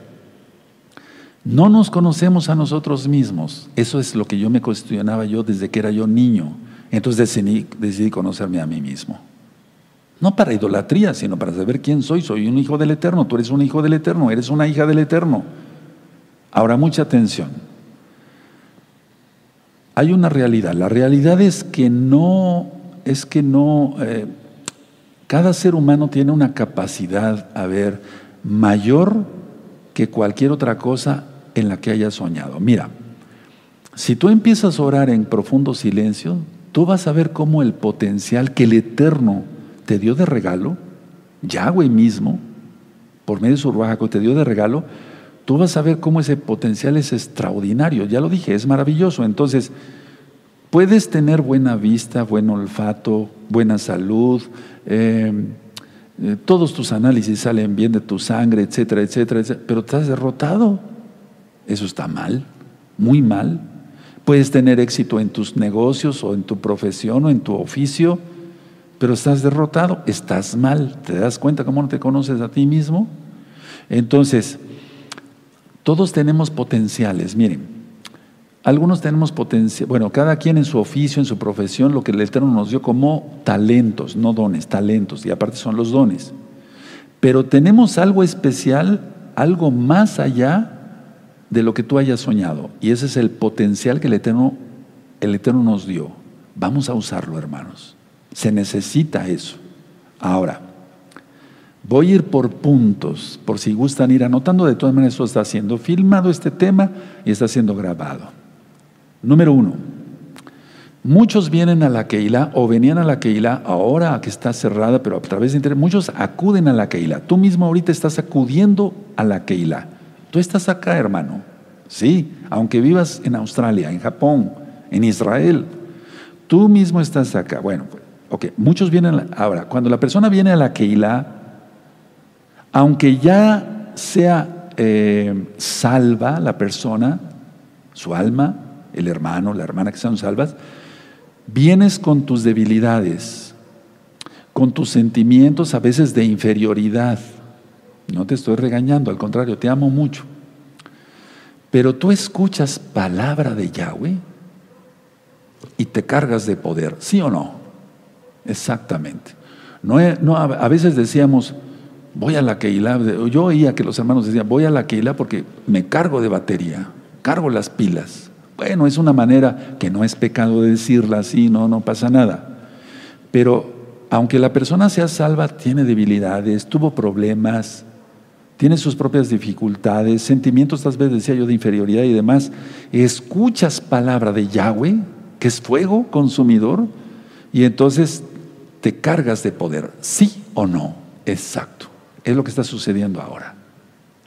[SPEAKER 1] no nos conocemos a nosotros mismos, eso es lo que yo me cuestionaba yo desde que era yo niño, entonces decidí, decidí conocerme a mí mismo. No para idolatría, sino para saber quién soy. Soy un hijo del Eterno, tú eres un hijo del Eterno, eres una hija del Eterno. Ahora, mucha atención. Hay una realidad. La realidad es que no, es que no, eh, cada ser humano tiene una capacidad, a ver, mayor que cualquier otra cosa en la que haya soñado. Mira, si tú empiezas a orar en profundo silencio, tú vas a ver cómo el potencial que el Eterno te dio de regalo, Yahweh mismo, por medio de su Ruajaco, te dio de regalo, tú vas a ver cómo ese potencial es extraordinario. Ya lo dije, es maravilloso. Entonces, puedes tener buena vista, buen olfato, buena salud, eh, eh, todos tus análisis salen bien de tu sangre, etcétera, etcétera, etcétera, pero estás derrotado. Eso está mal, muy mal. Puedes tener éxito en tus negocios o en tu profesión o en tu oficio, pero estás derrotado, estás mal. ¿Te das cuenta cómo no te conoces a ti mismo? Entonces, todos tenemos potenciales, miren. Algunos tenemos potencial, bueno, cada quien en su oficio, en su profesión, lo que el Eterno nos dio como talentos, no dones, talentos, y aparte son los dones. Pero tenemos algo especial, algo más allá de lo que tú hayas soñado, y ese es el potencial que el Eterno, el Eterno nos dio. Vamos a usarlo, hermanos. Se necesita eso. Ahora, voy a ir por puntos, por si gustan ir anotando. De todas maneras, esto está siendo filmado este tema y está siendo grabado. Número uno, muchos vienen a la Keilah o venían a la Keilah ahora que está cerrada, pero a través de internet, muchos acuden a la Keilah. Tú mismo ahorita estás acudiendo a la Keilah. Tú estás acá, hermano. Sí, aunque vivas en Australia, en Japón, en Israel, tú mismo estás acá. Bueno, Ok, muchos vienen, ahora, cuando la persona viene a la Keilah, aunque ya sea eh, salva la persona, su alma, el hermano, la hermana que sean salvas, vienes con tus debilidades, con tus sentimientos a veces de inferioridad. No te estoy regañando, al contrario, te amo mucho. Pero tú escuchas palabra de Yahweh y te cargas de poder, ¿sí o no? Exactamente. No, no, a veces decíamos, voy a la Keilah. Yo oía que los hermanos decían, voy a la Keilah porque me cargo de batería, cargo las pilas. Bueno, es una manera que no es pecado de decirla así, no, no pasa nada. Pero aunque la persona sea salva, tiene debilidades, tuvo problemas, tiene sus propias dificultades, sentimientos, tal vez decía yo, de inferioridad y demás, escuchas palabra de Yahweh, que es fuego consumidor, y entonces te cargas de poder, sí o no. Exacto. Es lo que está sucediendo ahora.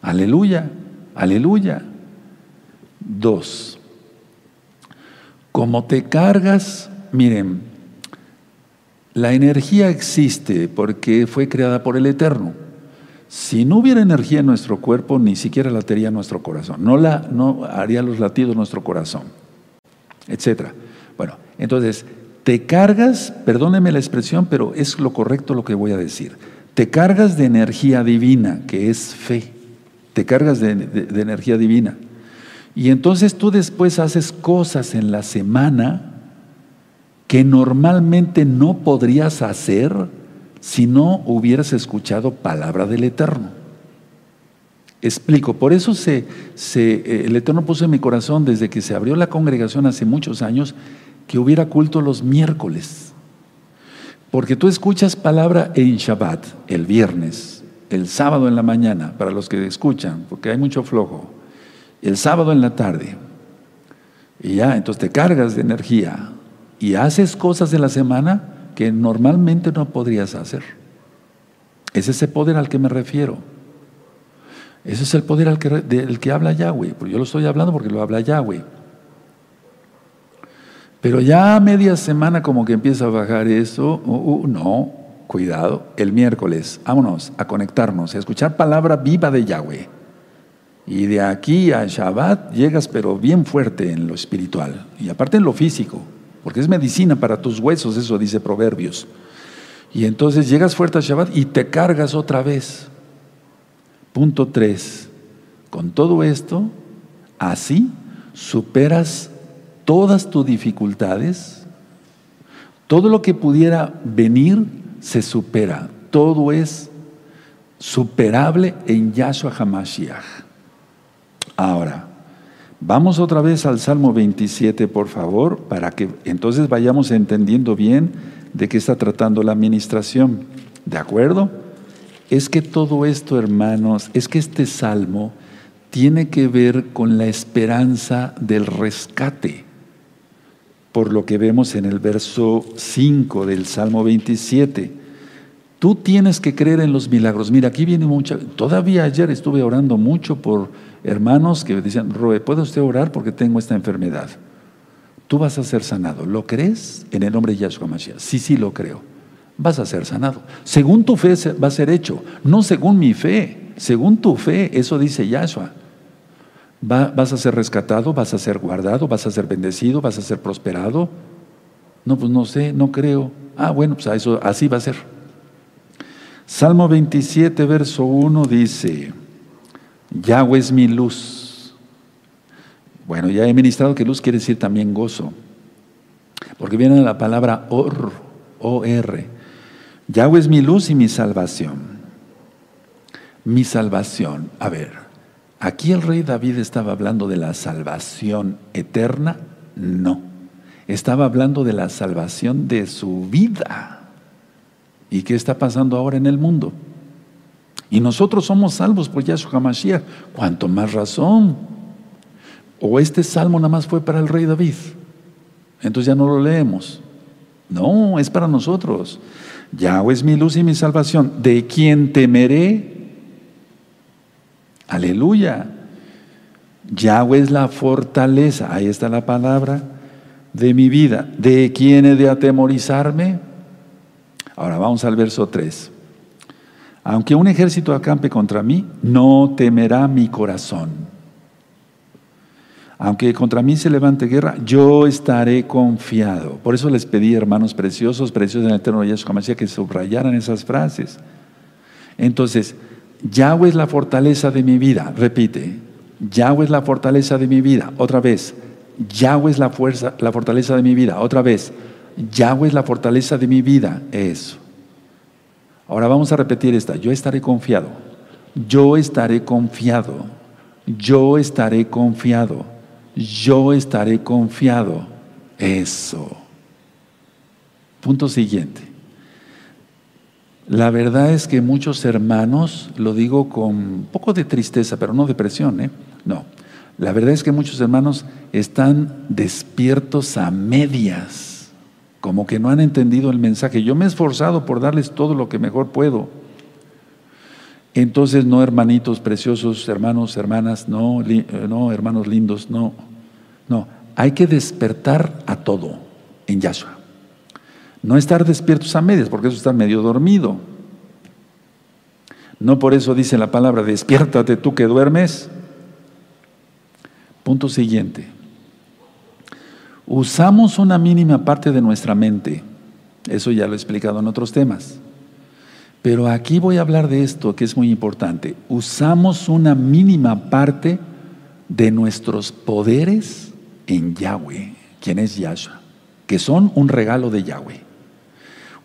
[SPEAKER 1] Aleluya, aleluya. Dos. Como te cargas, miren, la energía existe porque fue creada por el Eterno. Si no hubiera energía en nuestro cuerpo, ni siquiera latería nuestro corazón. No, la, no haría los latidos nuestro corazón, etcétera. Bueno, entonces, te cargas, perdóneme la expresión, pero es lo correcto lo que voy a decir. Te cargas de energía divina, que es fe. te cargas de, energía divina. Y entonces tú después haces cosas en la semana que normalmente no podrías hacer si no hubieras escuchado palabra del Eterno. Explico, por eso se, se, el Eterno puso en mi corazón desde que se abrió la congregación hace muchos años que hubiera culto los miércoles. Porque tú escuchas palabra en Shabbat, el viernes, el sábado en la mañana, para los que escuchan, porque hay mucho flojo, el sábado en la tarde. Y ya, entonces te cargas de energía y haces cosas de la semana que normalmente no podrías hacer. Es ese poder al que me refiero. Ese es el poder al que, del que habla Yahweh. Yo lo estoy hablando porque lo habla Yahweh. Pero ya media semana como que empieza a bajar eso, uh, uh, no, cuidado, el miércoles, vámonos a conectarnos, a escuchar palabra viva de Yahweh. Y de aquí a Shabbat llegas pero bien fuerte en lo espiritual y aparte en lo físico, porque es medicina para tus huesos, eso dice Proverbios. Y entonces llegas fuerte a Shabbat y te cargas otra vez. Punto 3. Con todo esto, así superas todas tus dificultades, todo lo que pudiera venir se supera. Todo es superable en Yahshua HaMashiach. Ahora, vamos otra vez al Salmo 27, por favor, para que entonces vayamos entendiendo bien de qué está tratando la administración. ¿De acuerdo? Es que todo esto, hermanos, es que este salmo tiene que ver con la esperanza del rescate por lo que vemos en el verso 5 del Salmo 27. Tú tienes que creer en los milagros. Mira, aquí viene mucha. Todavía ayer estuve orando mucho por hermanos que decían, Roe, ¿puede usted orar porque tengo esta enfermedad? Tú vas a ser sanado. ¿Lo crees? En el nombre de Yahshua Mashiach. Sí, sí, lo creo. Vas a ser sanado. Según tu fe va a ser hecho. No según mi fe. Según tu fe, eso dice Yahshua vas a ser rescatado, vas a ser guardado, vas a ser bendecido, vas a ser prosperado. No, pues no sé, no creo. Ah, bueno, pues eso, así va a ser. Salmo 27, verso 1 dice, Yahweh es mi luz. Bueno, ya he ministrado que luz quiere decir también gozo, porque viene la palabra or, O-R. Yahweh es mi luz y mi salvación. Mi salvación. A ver, ¿Aquí el rey David estaba hablando de la salvación eterna? No. Estaba hablando de la salvación de su vida. ¿Y qué está pasando ahora en el mundo? Y nosotros somos salvos por Yahshua HaMashiach. ¿Cuánto más razón? ¿O este salmo nada más fue para el rey David? Entonces ya no lo leemos. No, es para nosotros. Yahweh es mi luz y mi salvación. ¿De quién temeré? Aleluya. Yahweh es la fortaleza, ahí está la palabra, de mi vida. ¿De quién he de atemorizarme? Ahora vamos al verso 3. Aunque un ejército acampe contra mí, no temerá mi corazón. Aunque contra mí se levante guerra, yo estaré confiado. Por eso les pedí, hermanos preciosos, preciosos en el eterno Yahshua que subrayaran esas frases. Entonces, Yahweh es la fortaleza de mi vida. Repite, Yahweh es la fortaleza de mi vida. Otra vez, Yahweh es la, fuerza, la fortaleza de mi vida. Otra vez, Yahweh es la fortaleza de mi vida. Eso. Ahora vamos a repetir esta. Yo estaré confiado. Yo estaré confiado. Yo estaré confiado. Yo estaré confiado. Eso. Punto siguiente. La verdad es que muchos hermanos, lo digo con un poco de tristeza, pero no depresión, ¿eh? No. La verdad es que muchos hermanos están despiertos a medias, como que no han entendido el mensaje. Yo me he esforzado por darles todo lo que mejor puedo. Entonces, no, hermanitos preciosos, hermanos, hermanas, no, eh, no, hermanos lindos, no. No, hay que despertar a todo en Yahshua. No estar despiertos a medias, porque eso está medio dormido. No por eso dice la palabra, despiértate tú que duermes. Punto siguiente. Usamos una mínima parte de nuestra mente. Eso ya lo he explicado en otros temas. Pero aquí voy a hablar de esto que es muy importante. Usamos una mínima parte de nuestros poderes en Yahweh, quien es Yahshua, que son un regalo de Yahweh.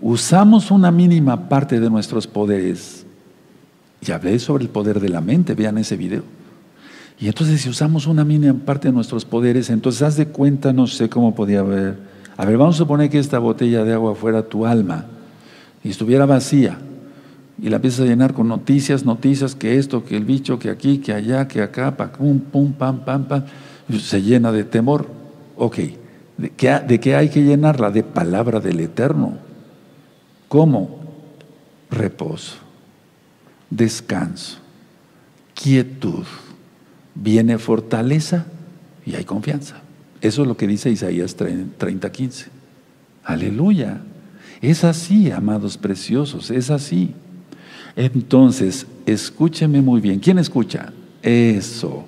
[SPEAKER 1] Usamos una mínima parte de nuestros poderes. Y hablé sobre el poder de la mente, vean ese video. Y entonces si usamos una mínima parte de nuestros poderes, entonces haz de cuenta, no sé cómo podía haber. A ver, vamos a suponer que esta botella de agua fuera tu alma y estuviera vacía y la empiezas a llenar con noticias, noticias, que esto, que el bicho, que aquí, que allá, que acá, pum, pum, pam, pam, pam, se llena de temor. Ok, ¿de qué, ¿de qué hay que llenarla? De palabra del Eterno. ¿Cómo? Reposo, descanso, quietud, viene fortaleza y hay confianza. Eso es lo que dice Isaías 30, 15. Aleluya. Es así, amados preciosos, es así. Entonces, escúcheme muy bien. ¿Quién escucha? Eso.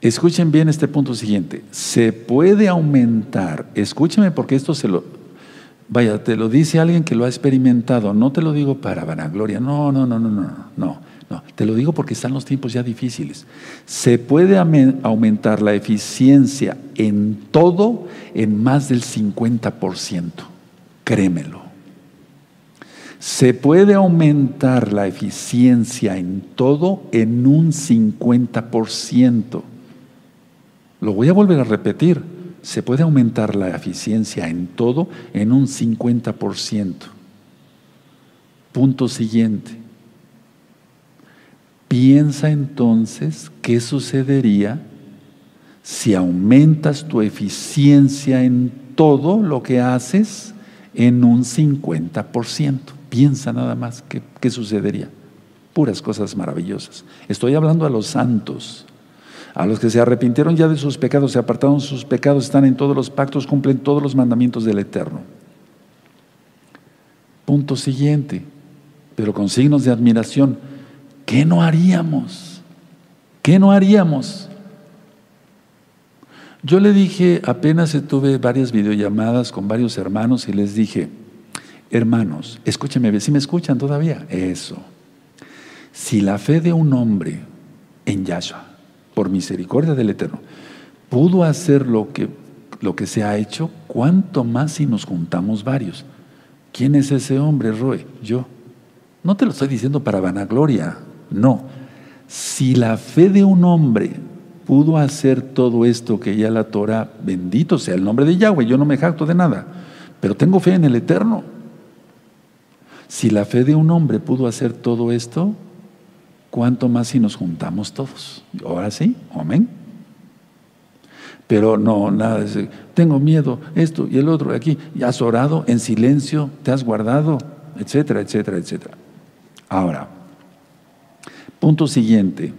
[SPEAKER 1] Escuchen bien este punto siguiente. Se puede aumentar, escúcheme porque esto se lo, vaya, te lo dice alguien que lo ha experimentado, no te lo digo para vanagloria, no, no, no, no, no, no, no, te lo digo porque están los tiempos ya difíciles. Se puede aumentar la eficiencia en todo en más del 50%, créemelo. Se puede aumentar la eficiencia en todo en un 50%. Lo voy a volver a repetir. Se puede aumentar la eficiencia en todo en un 50%. Punto siguiente. Piensa entonces qué sucedería si aumentas tu eficiencia en todo lo que haces en un 50%. Piensa nada más qué, sucedería. Puras cosas maravillosas. Estoy hablando a los santos, a los que se arrepintieron ya de sus pecados, se apartaron sus pecados, están en todos los pactos, cumplen todos los mandamientos del Eterno. Punto siguiente, pero con signos de admiración. ¿Qué no haríamos? ¿Qué no haríamos? Yo le dije, apenas tuve varias videollamadas con varios hermanos y les dije, Hermanos, escúchenme, si me escuchan todavía, eso. Si la fe de un hombre en Yahshua, por misericordia del Eterno, pudo hacer lo que, lo que se ha hecho, ¿cuánto más si nos juntamos varios? ¿Quién es ese hombre, Roe? Yo. No te lo estoy diciendo para vanagloria, no. Si la fe de un hombre pudo hacer todo esto que ya la Torah, bendito sea el nombre de Yahweh, yo no me jacto de nada, pero tengo fe en el Eterno. Si la fe de un hombre pudo hacer todo esto, ¿cuánto más si nos juntamos todos? Ahora sí, amén. Pero no, nada, de tengo miedo, esto y el otro, aquí, y has orado en silencio, te has guardado, etcétera, etcétera, etcétera. Ahora, punto siguiente.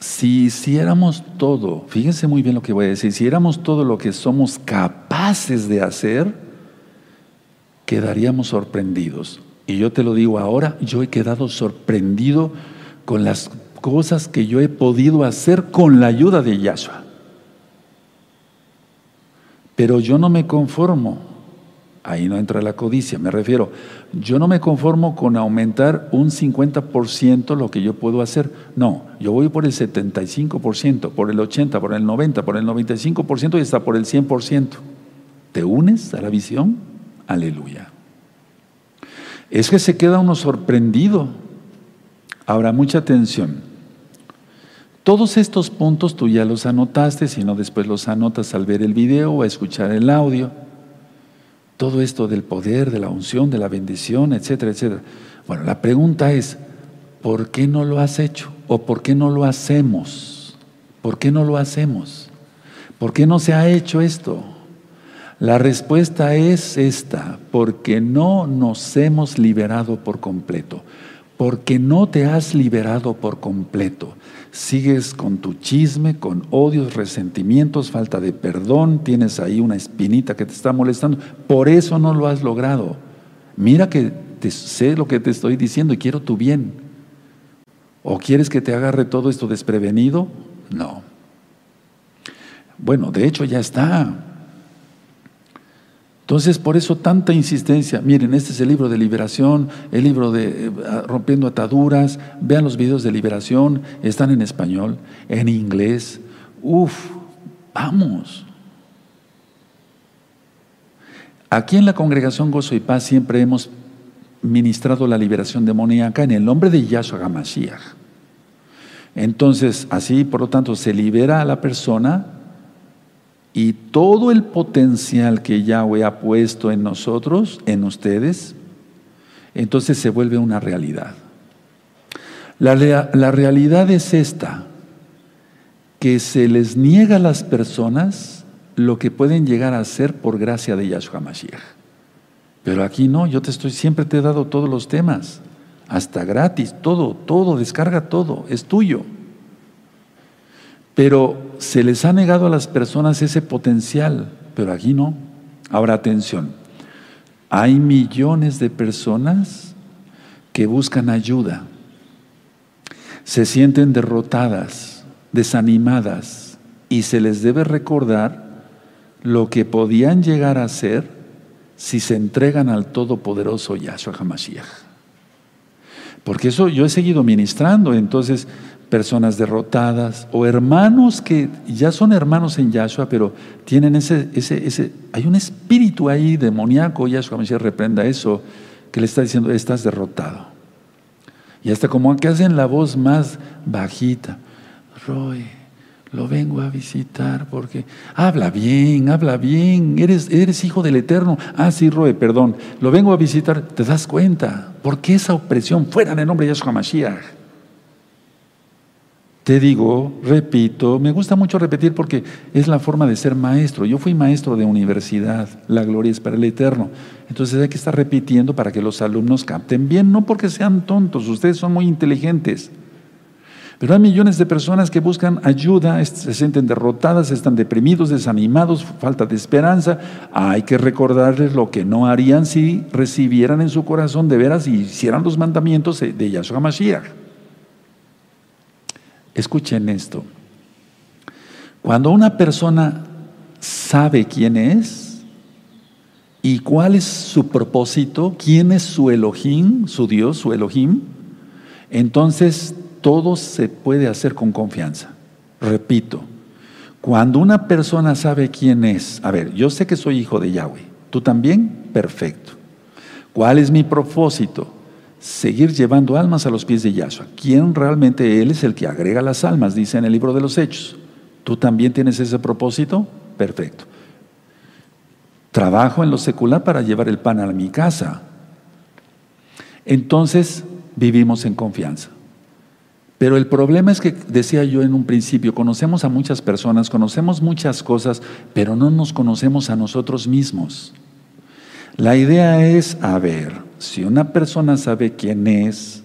[SPEAKER 1] Si hiciéramos todo, fíjense muy bien lo que voy a decir, si hiciéramos todo lo que somos capaces de hacer, quedaríamos sorprendidos. Y yo te lo digo ahora, yo he quedado sorprendido con las cosas que yo he podido hacer con la ayuda de Yahshua. Pero yo no me conformo, ahí no entra la codicia, me refiero, yo no me conformo con aumentar un 50% lo que yo puedo hacer. No, yo voy por el 75%, por el 80%, por el 90%, por el 95% y hasta por el 100%. ¿Te unes a la visión? Aleluya. Es que se queda uno sorprendido. Ahora, mucha atención. Todos estos puntos tú ya los anotaste, si no después los anotas al ver el video o a escuchar el audio. Todo esto del poder, de la unción, de la bendición, etcétera, etcétera. Bueno, la pregunta es, ¿por qué no lo has hecho? ¿O por qué no lo hacemos? ¿Por qué no lo hacemos? ¿Por qué no se ha hecho esto? La respuesta es esta, porque no nos hemos liberado por completo, porque no te has liberado por completo. Sigues con tu chisme, con odios, resentimientos, falta de perdón, tienes ahí una espinita que te está molestando, por eso no lo has logrado. Mira que te, sé lo que te estoy diciendo y quiero tu bien. ¿O quieres que te agarre todo esto desprevenido? No. Bueno, de hecho ya está. Entonces, por eso tanta insistencia. Miren, este es el libro de liberación, el libro de eh, Rompiendo Ataduras. Vean los videos de liberación, están en español, en inglés. Uf, vamos. Aquí en la congregación Gozo y Paz siempre hemos ministrado la liberación demoníaca en el nombre de Yahshua HaMashiach. Entonces, así, por lo tanto, se libera a la persona y todo el potencial que Yahweh ha puesto en nosotros, en ustedes, entonces se vuelve una realidad. La, la realidad es esta, que se les niega a las personas lo que pueden llegar a ser por gracia de Yahshua Mashiach. Pero aquí no, yo te estoy, siempre te he dado todos los temas, hasta gratis, todo, todo, descarga todo, es tuyo. Pero se les ha negado a las personas ese potencial, pero aquí no. Ahora atención, hay millones de personas que buscan ayuda, se sienten derrotadas, desanimadas, y se les debe recordar lo que podían llegar a ser si se entregan al Todopoderoso Yahshua HaMashiach. Porque eso yo he seguido ministrando, entonces personas derrotadas o hermanos que ya son hermanos en Yahshua, pero tienen ese, ese, ese, hay un espíritu ahí demoníaco, Yahshua Mesías reprenda eso, que le está diciendo, estás derrotado. Y hasta como que hacen la voz más bajita, Roy, lo vengo a visitar porque habla bien, habla bien, eres, eres hijo del Eterno. Ah, sí, Roy, perdón, lo vengo a visitar, te das cuenta, ¿por qué esa opresión fuera en el nombre de Yahshua Mashiach? Te digo, repito, me gusta mucho repetir porque es la forma de ser maestro. Yo fui maestro de universidad, la gloria es para el eterno. Entonces hay que estar repitiendo para que los alumnos capten bien, no porque sean tontos, ustedes son muy inteligentes. Pero hay millones de personas que buscan ayuda, se sienten derrotadas, están deprimidos, desanimados, falta de esperanza. Hay que recordarles lo que no harían si recibieran en su corazón de veras y hicieran los mandamientos de Yahshua Mashiach. Escuchen esto. Cuando una persona sabe quién es y cuál es su propósito, quién es su Elohim, su Dios, su Elohim, entonces todo se puede hacer con confianza. Repito, cuando una persona sabe quién es, a ver, yo sé que soy hijo de Yahweh, ¿tú también? Perfecto. ¿Cuál es mi propósito? Seguir llevando almas a los pies de Yahshua. ¿Quién realmente Él es el que agrega las almas? Dice en el libro de los Hechos. ¿Tú también tienes ese propósito? Perfecto. Trabajo en lo secular para llevar el pan a mi casa. Entonces vivimos en confianza. Pero el problema es que, decía yo en un principio, conocemos a muchas personas, conocemos muchas cosas, pero no nos conocemos a nosotros mismos. La idea es, a ver, si una persona sabe quién es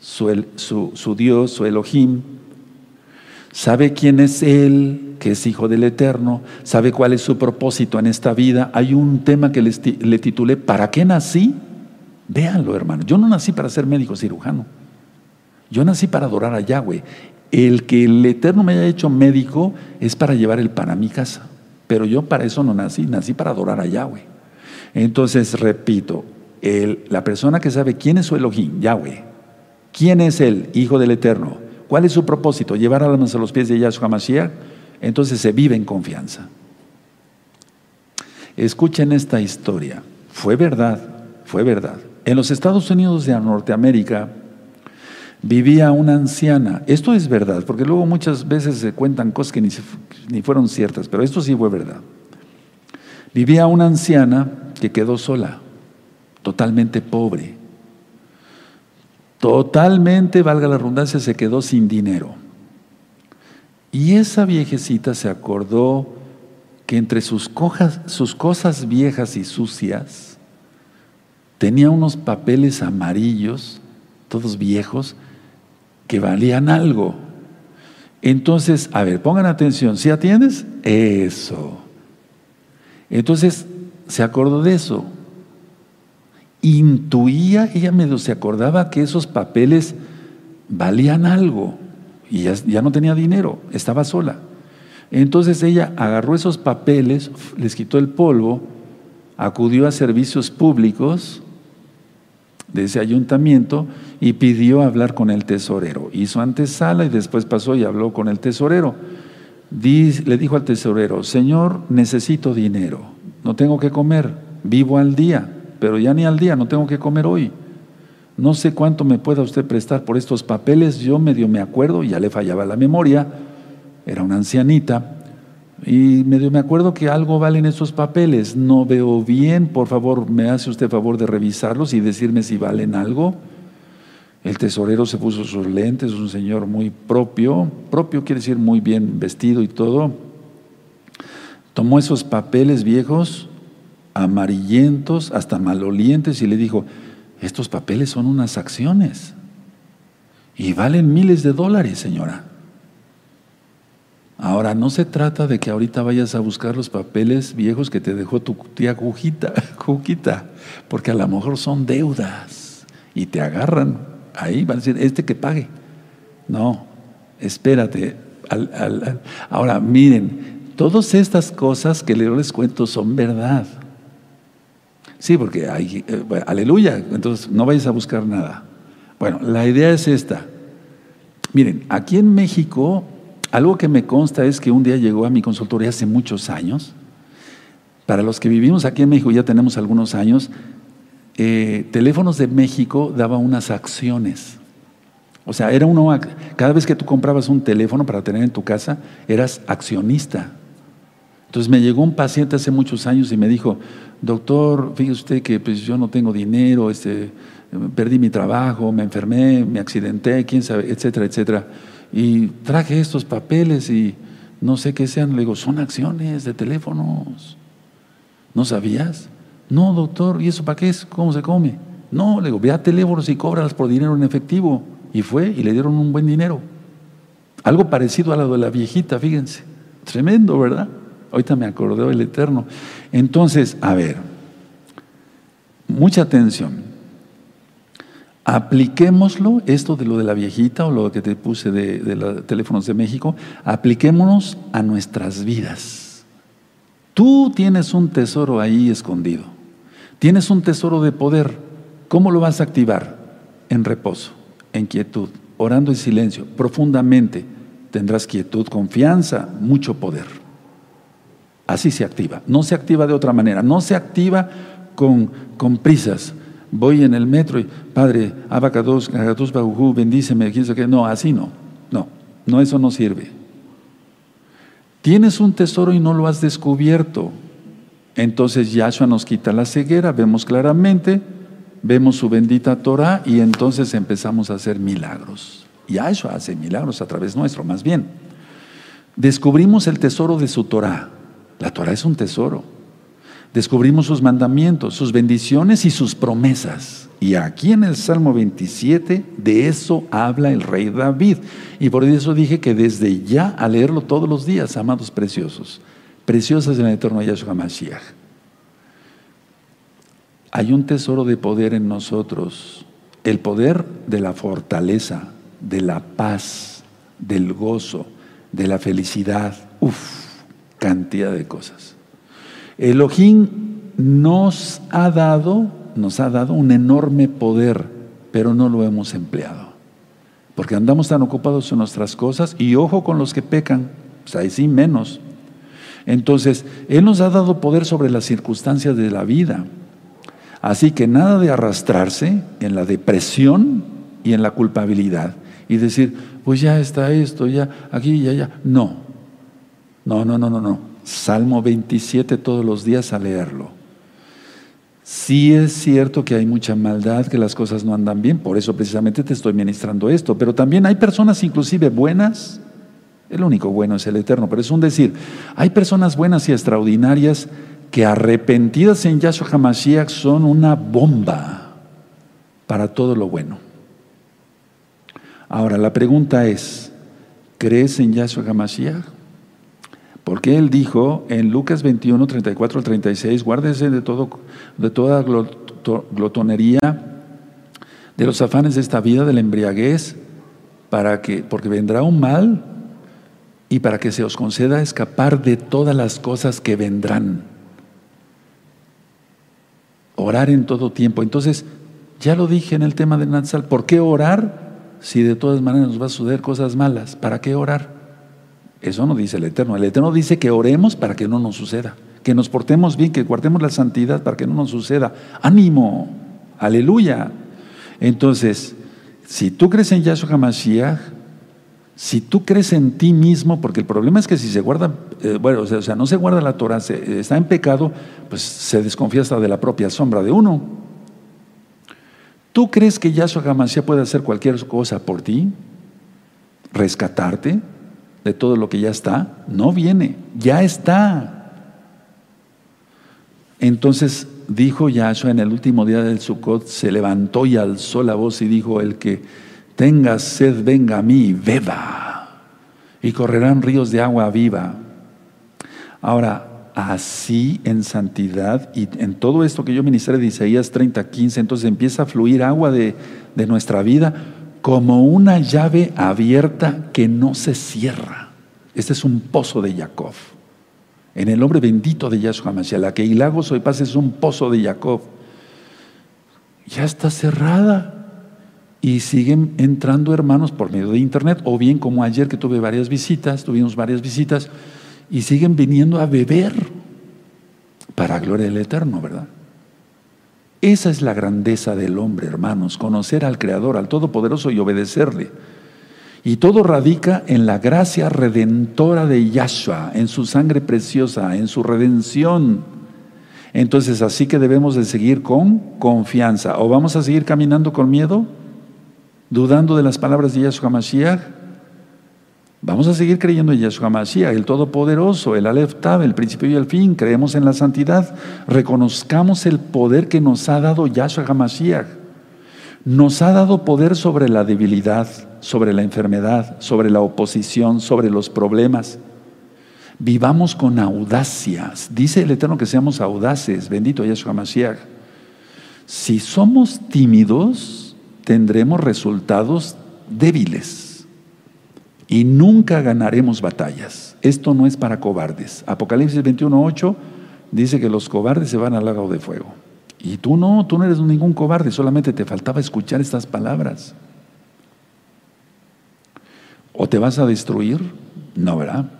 [SPEAKER 1] su, Dios, su Elohim, sabe quién es Él, que es Hijo del Eterno, sabe cuál es su propósito en esta vida, hay un tema que le titulé, ¿para qué nací? Véanlo, hermano. Yo no nací para ser médico cirujano. Yo nací para adorar a Yahweh. El que el Eterno me haya hecho médico es para llevar el pan a mi casa. Pero yo para eso no nací, nací para adorar a Yahweh. Entonces, repito, la persona que sabe quién es su Elohim, Yahweh, quién es el Hijo del Eterno, cuál es su propósito, llevar almas a los pies de Yahshua Mashiach, entonces se vive en confianza. Escuchen esta historia. Fue verdad, fue verdad. En los Estados Unidos de Norteamérica vivía una anciana. Esto es verdad, porque luego muchas veces se cuentan cosas que ni fueron ciertas, pero esto sí fue verdad. Vivía una anciana que quedó sola, totalmente pobre. Totalmente, valga la redundancia, se quedó sin dinero. Y esa viejecita se acordó que entre sus, cosas viejas y sucias tenía unos papeles amarillos, todos viejos, que valían algo. Entonces, a ver, pongan atención, ¿si atiendes? Eso. Entonces se acordó de eso. Intuía, ella medio se acordaba que esos papeles valían algo y ya, no tenía dinero, estaba sola. Entonces ella agarró esos papeles, les quitó el polvo, acudió a servicios públicos de ese ayuntamiento y pidió hablar con el tesorero. Hizo antesala y después pasó y habló con el tesorero. le dijo al tesorero, Señor, necesito dinero, no tengo que comer, vivo al día, pero ya ni al día, no tengo que comer hoy. No sé cuánto me pueda usted prestar por estos papeles, yo medio me acuerdo, ya le fallaba la memoria, era una ancianita, y medio me acuerdo que algo valen esos papeles, no veo bien, por favor, me hace usted favor de revisarlos y decirme si valen algo. El tesorero se puso sus lentes, un señor muy propio, propio quiere decir muy bien vestido y todo. Tomó esos papeles viejos, amarillentos, hasta malolientes, y le dijo, estos papeles son unas acciones y valen miles de dólares, señora. Ahora, no se trata de que ahorita vayas a buscar los papeles viejos que te dejó tu tía Juquita, porque a lo mejor son deudas y te agarran. Ahí van a decir, este que pague. No, espérate. ahora, miren, todas estas cosas que les cuento son verdad. Sí, porque hay, eh, aleluya, entonces no vayas a buscar nada. Bueno, la idea es esta. Miren, aquí en México algo que me consta es que un día llegó a mi consultoría hace muchos años. Para los que vivimos aquí en México, ya tenemos algunos años, eh, Teléfonos de México daba unas acciones. O sea, era uno, cada vez que tú comprabas un teléfono para tener en tu casa, eras accionista. Entonces me llegó un paciente hace muchos años y me dijo, doctor, fíjese usted que pues, yo no tengo dinero, este, perdí mi trabajo, me enfermé, me accidenté, quién sabe, etcétera, etcétera y traje estos papeles y no sé qué sean. Le digo, son acciones de teléfonos. ¿No sabías? No, doctor, ¿y eso para qué es? ¿Cómo se come? No, le digo, ve a teléfonos y cóbralas por dinero en efectivo. Y fue y le dieron un buen dinero. Algo parecido a lo de la viejita, fíjense. Tremendo, ¿verdad? Ahorita me acordé el Eterno. Entonces, a ver, mucha atención. Apliquémoslo, esto de lo de la viejita o lo que te puse de, los teléfonos de México, apliquémonos a nuestras vidas. Tú tienes un tesoro ahí escondido. Tienes un tesoro de poder. ¿Cómo lo vas a activar? En reposo, en quietud, orando en silencio, profundamente. Tendrás quietud, confianza, mucho poder. Así se activa. No se activa de otra manera. No se activa con, con prisas voy en el metro y, Padre, abacados, agatos, bajujú, bendíceme, quién sabe. No, así no. No, no, eso no sirve. Tienes un tesoro y no lo has descubierto. Entonces Yahshua nos quita la ceguera, vemos claramente, vemos su bendita Torah y entonces empezamos a hacer milagros. Yahshua hace milagros a través nuestro, más bien. Descubrimos el tesoro de su Torah. La Torah es un tesoro. Descubrimos sus mandamientos, sus bendiciones y sus promesas. Y aquí en el Salmo 27 de eso habla el rey David. Y por eso dije que desde ya a leerlo todos los días, amados preciosos, preciosas en el eterno Yahshua Mashiach. Hay un tesoro de poder en nosotros, el poder de la fortaleza, de la paz, del gozo, de la felicidad. Uf, cantidad de cosas. Elohim nos ha dado, nos ha dado un enorme poder, pero no lo hemos empleado. Porque andamos tan ocupados en nuestras cosas y ojo con los que pecan, pues ahí sí menos. Entonces, Él nos ha dado poder sobre las circunstancias de la vida. Así que nada de arrastrarse en la depresión y en la culpabilidad y decir, pues ya está esto, ya aquí y allá. No, no, no, no, no, no. Salmo 27 todos los días a leerlo. Sí es cierto que hay mucha maldad, que las cosas no andan bien, por eso precisamente te estoy ministrando esto, pero también hay personas inclusive buenas, el único bueno es el eterno, pero es un decir, hay personas buenas y extraordinarias que arrepentidas en Yahshua HaMashiach son una bomba para todo lo bueno. Ahora, la pregunta es, ¿crees en Yahshua HaMashiach? Porque él dijo en Lucas 21, 34 al 36, guárdese de, todo, de toda glotonería, de los afanes de esta vida, de la embriaguez, para que, porque vendrá un mal y para que se os conceda escapar de todas las cosas que vendrán. orar en todo tiempo. Entonces, ya lo dije en el tema de Natsal, ¿por qué orar si de todas maneras nos va a suceder cosas malas? ¿Para qué orar? Eso no dice el Eterno. El Eterno dice que oremos para que no nos suceda, que nos portemos bien, que guardemos la santidad para que no nos suceda. Ánimo, aleluya. Entonces, si tú crees en Yahshua HaMashiach, si tú crees en ti mismo, porque el problema es que si se guarda, eh, bueno, o sea, no se guarda la Torah, está en pecado, pues se desconfía hasta de la propia sombra de uno. ¿Tú crees que Yahshua HaMashiach puede hacer cualquier cosa por ti? ¿Rescatarte de todo lo que ya está? No viene, ya está. Entonces dijo Yahshua en el último día del Sukkot, se levantó y alzó la voz y dijo, el que tenga sed, venga a mí beba, y correrán ríos de agua viva. Ahora, así en santidad y en todo esto que yo ministré de Isaías 30, 15, entonces empieza a fluir agua de, de nuestra vida como una llave abierta que no se cierra. Este es un pozo de Jacob. En el nombre bendito de Yahshua Mashiach, la que Hilago soy paz es un pozo de Jacob. Ya está cerrada y siguen entrando hermanos por medio de internet, o bien como ayer que tuve varias visitas, tuvimos varias visitas, y siguen viniendo a beber para gloria del Eterno, ¿verdad? Esa es la grandeza del hombre, hermanos, conocer al Creador, al Todopoderoso y obedecerle. Y todo radica en la gracia redentora de Yahshua, en su sangre preciosa, en su redención. Entonces, así que debemos de seguir con confianza. ¿O vamos a seguir caminando con miedo? dudando de las palabras de Yahshua Mashiach. Vamos a seguir creyendo en Yahshua Mashiach, el Todopoderoso, el Aleph Tab, el principio y el fin. Creemos en la santidad. Reconozcamos el poder que nos ha dado Yahshua Mashiach. Nos ha dado poder sobre la debilidad, sobre la enfermedad, sobre la oposición, sobre los problemas. Vivamos con audacias. Dice el Eterno que seamos audaces. Bendito Yahshua Mashiach. Si somos tímidos, tendremos resultados débiles y nunca ganaremos batallas. Esto no es para cobardes. Apocalipsis 21.8 dice que los cobardes se van al lago de fuego. Y tú no, tú no eres ningún cobarde, solamente te faltaba escuchar estas palabras. ¿O te vas a destruir? No, ¿verdad?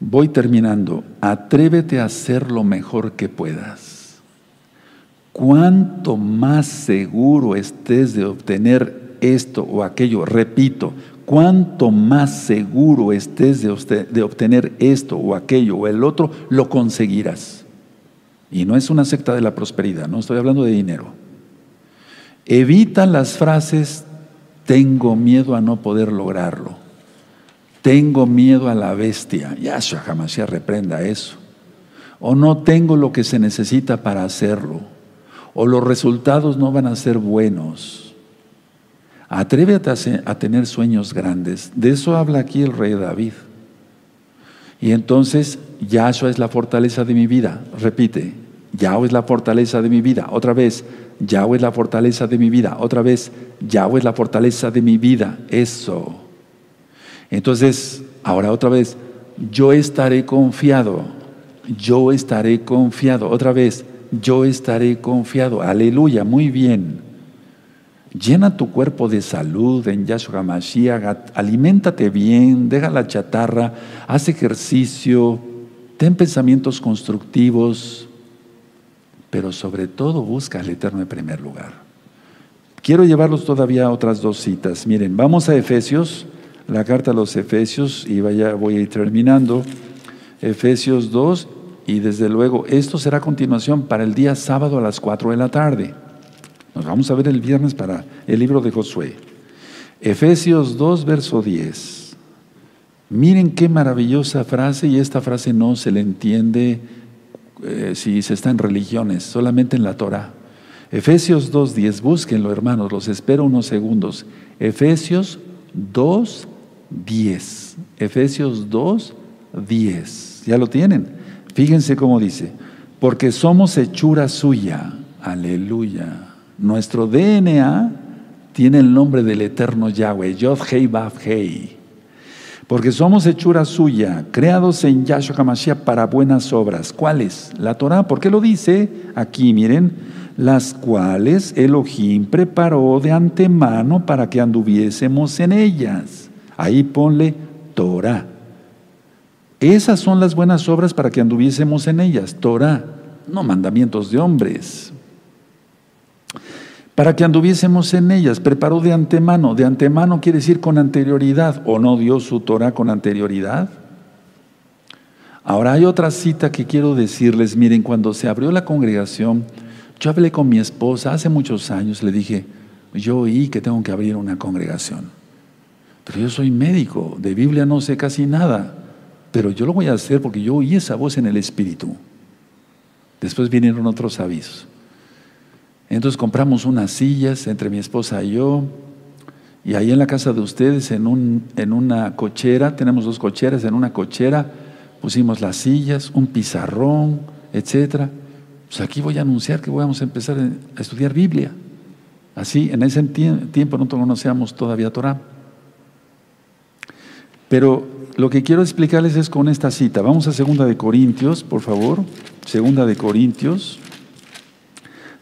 [SPEAKER 1] Voy terminando. Atrévete a hacer lo mejor que puedas cuanto más seguro estés de obtener esto o aquello, repito, cuanto más seguro estés de, de, obtener esto o aquello o el otro, lo conseguirás. Y no es una secta de la prosperidad, no estoy hablando de dinero. Evita las frases, tengo miedo a no poder lograrlo. Tengo miedo a la bestia. Yahshua jamás se reprenda eso. O no tengo lo que se necesita para hacerlo o los resultados no van a ser buenos. Atrévete a tener sueños grandes. De eso habla aquí el rey David. Y entonces, Yahshua es la fortaleza de mi vida. Repite, Yahweh es la fortaleza de mi vida. Otra vez, Yahweh es la fortaleza de mi vida. Otra vez, Yahweh es la fortaleza de mi vida. Eso. Entonces, ahora otra vez, yo estaré confiado. Yo estaré confiado. Otra vez, yo estaré confiado. Aleluya, muy bien. Llena tu cuerpo de salud en Yahshua Mashiach, aliméntate bien, deja la chatarra, haz ejercicio, ten pensamientos constructivos, pero sobre todo busca al Eterno en primer lugar. Quiero llevarlos todavía a otras dos citas. Miren, vamos a Efesios, la carta a los Efesios, y vaya, voy a ir terminando. Efesios 2, y desde luego, esto será continuación para el día sábado a las 4 de la tarde. Nos vamos a ver el viernes para el libro de Josué. Efesios 2, verso 10. Miren qué maravillosa frase y esta frase no se le entiende eh, si se está en religiones, solamente en la Torah. Efesios 2, 10, búsquenlo hermanos, los espero unos segundos. Efesios 2, 10. Efesios 2, 10. ¿Ya lo tienen? Fíjense cómo dice, porque somos hechura suya, aleluya. Nuestro DNA tiene el nombre del eterno Yahweh, Yod Hei Vav Hei. Porque somos hechura suya, creados en Yahshua HaMashiach para buenas obras. ¿Cuáles? La Torah. ¿Por qué lo dice? Aquí, miren. Las cuales Elohim preparó de antemano para que anduviésemos en ellas. Ahí ponle Torah. Esas son las buenas obras para que anduviésemos en ellas. Torah, no mandamientos de hombres para que anduviésemos en ellas. Preparó de antemano. De antemano quiere decir con anterioridad. ¿O no dio su Torah con anterioridad? Ahora hay otra cita que quiero decirles. Miren, cuando se abrió la congregación, yo hablé con mi esposa hace muchos años. Le dije, yo oí que tengo que abrir una congregación. Pero yo soy médico, de Biblia no sé casi nada. Pero yo lo voy a hacer porque yo oí esa voz en el Espíritu. Después vinieron otros avisos. Entonces compramos unas sillas entre mi esposa y yo. Y ahí en la casa de ustedes, en, un, en una cochera, tenemos dos cocheras, en una cochera pusimos las sillas, un pizarrón, etc. Pues aquí voy a anunciar que vamos a empezar a estudiar Biblia. Así, en ese tiempo no conocíamos todavía Torah. Pero lo que quiero explicarles es con esta cita. Vamos a Segunda de Corintios, por favor. Segunda de Corintios.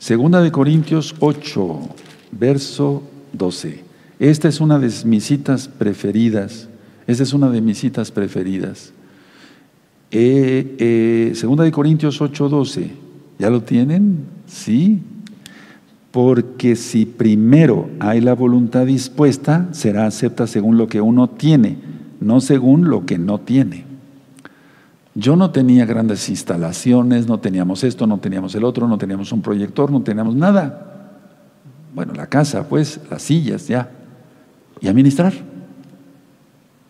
[SPEAKER 1] Segunda de Corintios 8, verso 12. Esta es una de mis citas preferidas. Esta es una de mis citas preferidas. Eh, eh, segunda de Corintios 8, 12. ¿Ya lo tienen? Sí. Porque si primero hay la voluntad dispuesta, será acepta según lo que uno tiene, no según lo que no tiene. Yo no tenía grandes instalaciones, no teníamos esto, no teníamos el otro, no teníamos un proyector, no teníamos nada. Bueno, la casa, pues, las sillas, ya. Y administrar.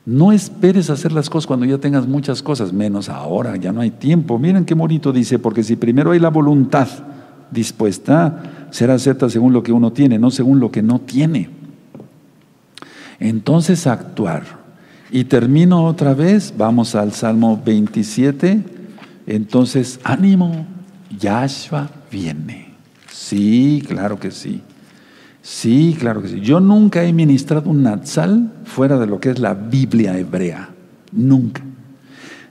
[SPEAKER 1] No esperes hacer las cosas cuando ya tengas muchas cosas, menos ahora, ya no hay tiempo. Miren qué bonito dice, porque si primero hay la voluntad dispuesta, será acepta según lo que uno tiene, no según lo que no tiene. Entonces actuar. Y termino otra vez, vamos al Salmo 27. Entonces, ánimo, Yahshua viene. Sí, claro que sí. Sí, claro que sí. Yo nunca he ministrado un Natsal fuera de lo que es la Biblia hebrea. Nunca.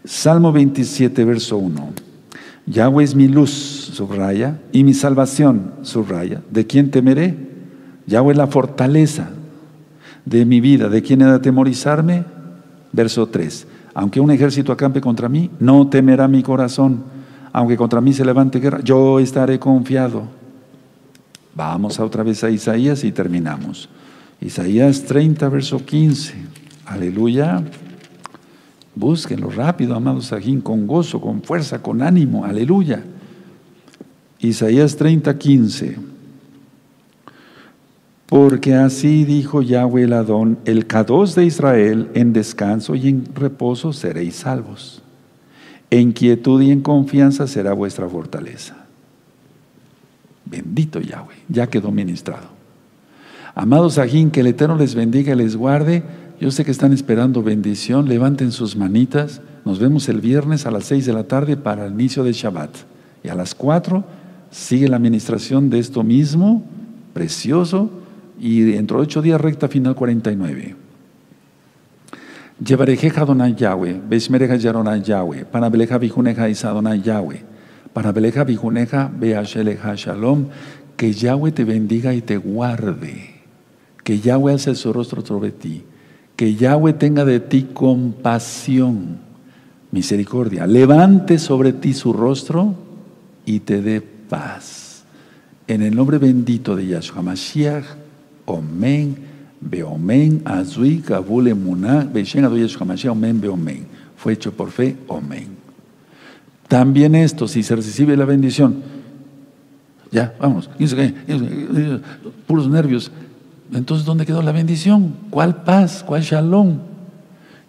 [SPEAKER 1] Salmo 27, verso 1. Yahweh es mi luz, subraya, y mi salvación, subraya. ¿De quién temeré? Yahweh es la fortaleza de mi vida. ¿De quién he de atemorizarme? Verso 3. Aunque un ejército acampe contra mí, no temerá mi corazón. Aunque contra mí se levante guerra, yo estaré confiado. Vamos otra vez a Isaías y terminamos. Isaías 30, verso 15. Aleluya. Búsquenlo rápido, amados Sajín, con gozo, con fuerza, con ánimo. Aleluya. Isaías 30, 15. Porque así dijo Yahweh el Adón, el Kados de Israel, en descanso y en reposo seréis salvos. En quietud y en confianza será vuestra fortaleza. Bendito Yahweh, ya quedó ministrado. Amados Ajín, que el Eterno les bendiga y les guarde. Yo sé que están esperando bendición. Levanten sus manitas. Nos vemos el viernes a las seis de la tarde para el inicio de Shabbat. Y a las cuatro sigue la administración de esto mismo, precioso y dentro de ocho días recta final 49. Llevarejeja Donai Yahweh, Beshmereja Yaronai Yahweh, Panabeleja Bijuneja Isadonai Yahweh, Panabeleja Bijuneja Beasheleja Shalom, que Yahweh te bendiga y te guarde, que Yahweh hace su rostro sobre ti, que Yahweh tenga de ti compasión, misericordia, levante sobre ti su rostro y te dé paz. En el nombre bendito de Yahshua Mashiach, Omen, Beomen, Azui, Kabul, Emuná, Hamashiach, Omen, Beomen. Fue hecho por fe, Omen. También esto, si se recibe la bendición, ya, vamos, puros nervios. Entonces, ¿dónde quedó la bendición? ¿Cuál paz? ¿Cuál shalom?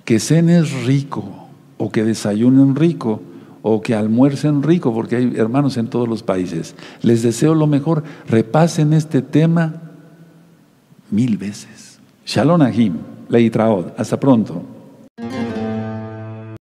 [SPEAKER 1] Que cenes rico, o que desayunen rico, o que almuercen rico, porque hay hermanos en todos los países. Les deseo lo mejor. Repasen este tema mil veces. Shalom Ahim, Leitraod. Hasta pronto.